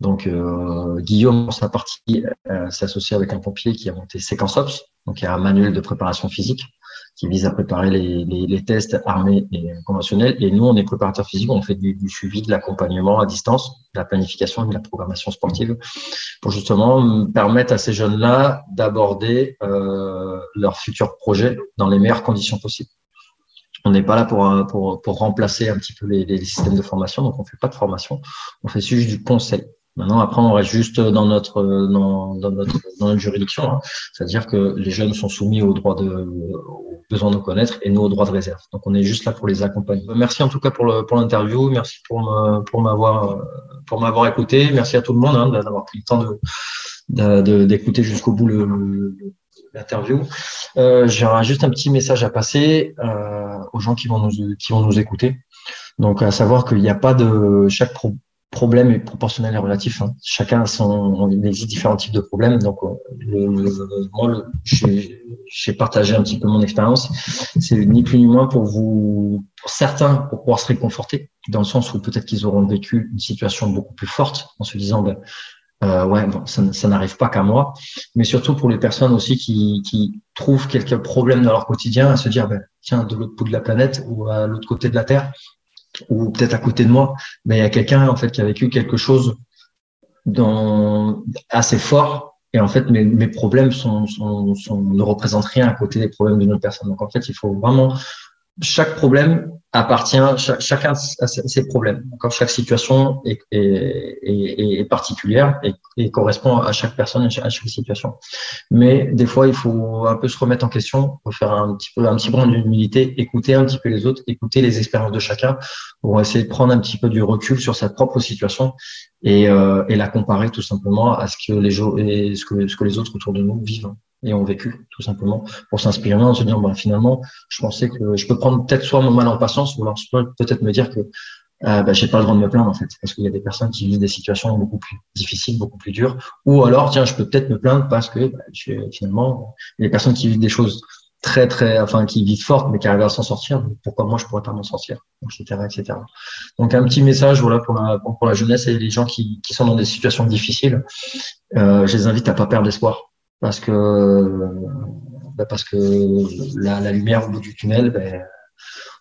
Donc euh, Guillaume, sa partie, euh, s'est associé avec un pompier qui a monté Séquence Ops, donc il y a un manuel de préparation physique qui vise à préparer les, les, les, tests armés et conventionnels. Et nous, on est préparateur physique, on fait du, du suivi, de l'accompagnement à distance, de la planification de la programmation sportive pour justement permettre à ces jeunes-là d'aborder euh, leurs futurs projets dans les meilleures conditions possibles. On n'est pas là pour, pour, pour, remplacer un petit peu les, les systèmes de formation, donc on fait pas de formation, on fait juste du conseil. Maintenant, après, on reste juste dans notre dans, dans notre, dans notre juridiction, hein. c'est-à-dire que les jeunes sont soumis aux droits de aux besoins de connaître et nous aux droits de réserve. Donc, on est juste là pour les accompagner. Merci en tout cas pour le pour l'interview, merci pour m'avoir pour m'avoir écouté, merci à tout le monde hein, d'avoir pris le temps de d'écouter jusqu'au bout le, l'interview. Euh, J'aurai juste un petit message à passer euh, aux gens qui vont nous qui vont nous écouter. Donc, à savoir qu'il n'y a pas de chaque pro problème est proportionnel et relatif. Hein. Chacun a son, il existe différents types de problèmes. Donc, euh, moi, j'ai partagé un petit peu mon expérience. C'est ni plus ni moins pour vous, pour certains, pour pouvoir se réconforter, dans le sens où peut-être qu'ils auront vécu une situation beaucoup plus forte en se disant, ben, euh, ouais, bon, ça, ça n'arrive pas qu'à moi, mais surtout pour les personnes aussi qui, qui trouvent quelques problèmes dans leur quotidien à se dire, ben, tiens, de l'autre bout de la planète ou à l'autre côté de la Terre, ou peut-être à côté de moi, mais il y a quelqu'un en fait qui a vécu quelque chose dans, assez fort. Et en fait, mes, mes problèmes sont, sont, sont, ne représentent rien à côté des problèmes d'une autre personne. Donc en fait, il faut vraiment chaque problème appartient, chacun a ses problèmes. Chaque situation est, particulière et, et, correspond à chaque personne, à chaque, situation. Mais des fois, il faut un peu se remettre en question, faire un petit peu un petit brin d'humilité, écouter un petit peu les autres, écouter les expériences de chacun pour essayer de prendre un petit peu du recul sur sa propre situation et, euh, et la comparer tout simplement à ce que les que, ce que les autres autour de nous vivent et ont vécu, tout simplement, pour s'inspirer en se disant, bah, finalement, je pensais que je peux prendre peut-être soit mon mal en patience, ou alors je peut-être me dire que euh, bah, j'ai pas le droit de me plaindre en fait, parce qu'il y a des personnes qui vivent des situations beaucoup plus difficiles, beaucoup plus dures, ou alors tiens, je peux peut-être me plaindre parce que bah, finalement, il y a des personnes qui vivent des choses très très, enfin qui vivent fortes, mais qui arrivent à s'en sortir. Pourquoi moi je pourrais pas m'en sortir, etc., etc. Donc un petit message voilà pour la pour la jeunesse et les gens qui, qui sont dans des situations difficiles. Euh, je les invite à pas perdre espoir parce que bah parce que la, lumière au bout du tunnel, ben,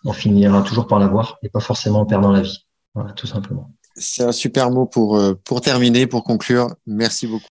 on finira toujours par la voir et pas forcément en perdant la vie. Tout simplement. C'est un super mot pour, euh, pour terminer, pour conclure. Merci beaucoup.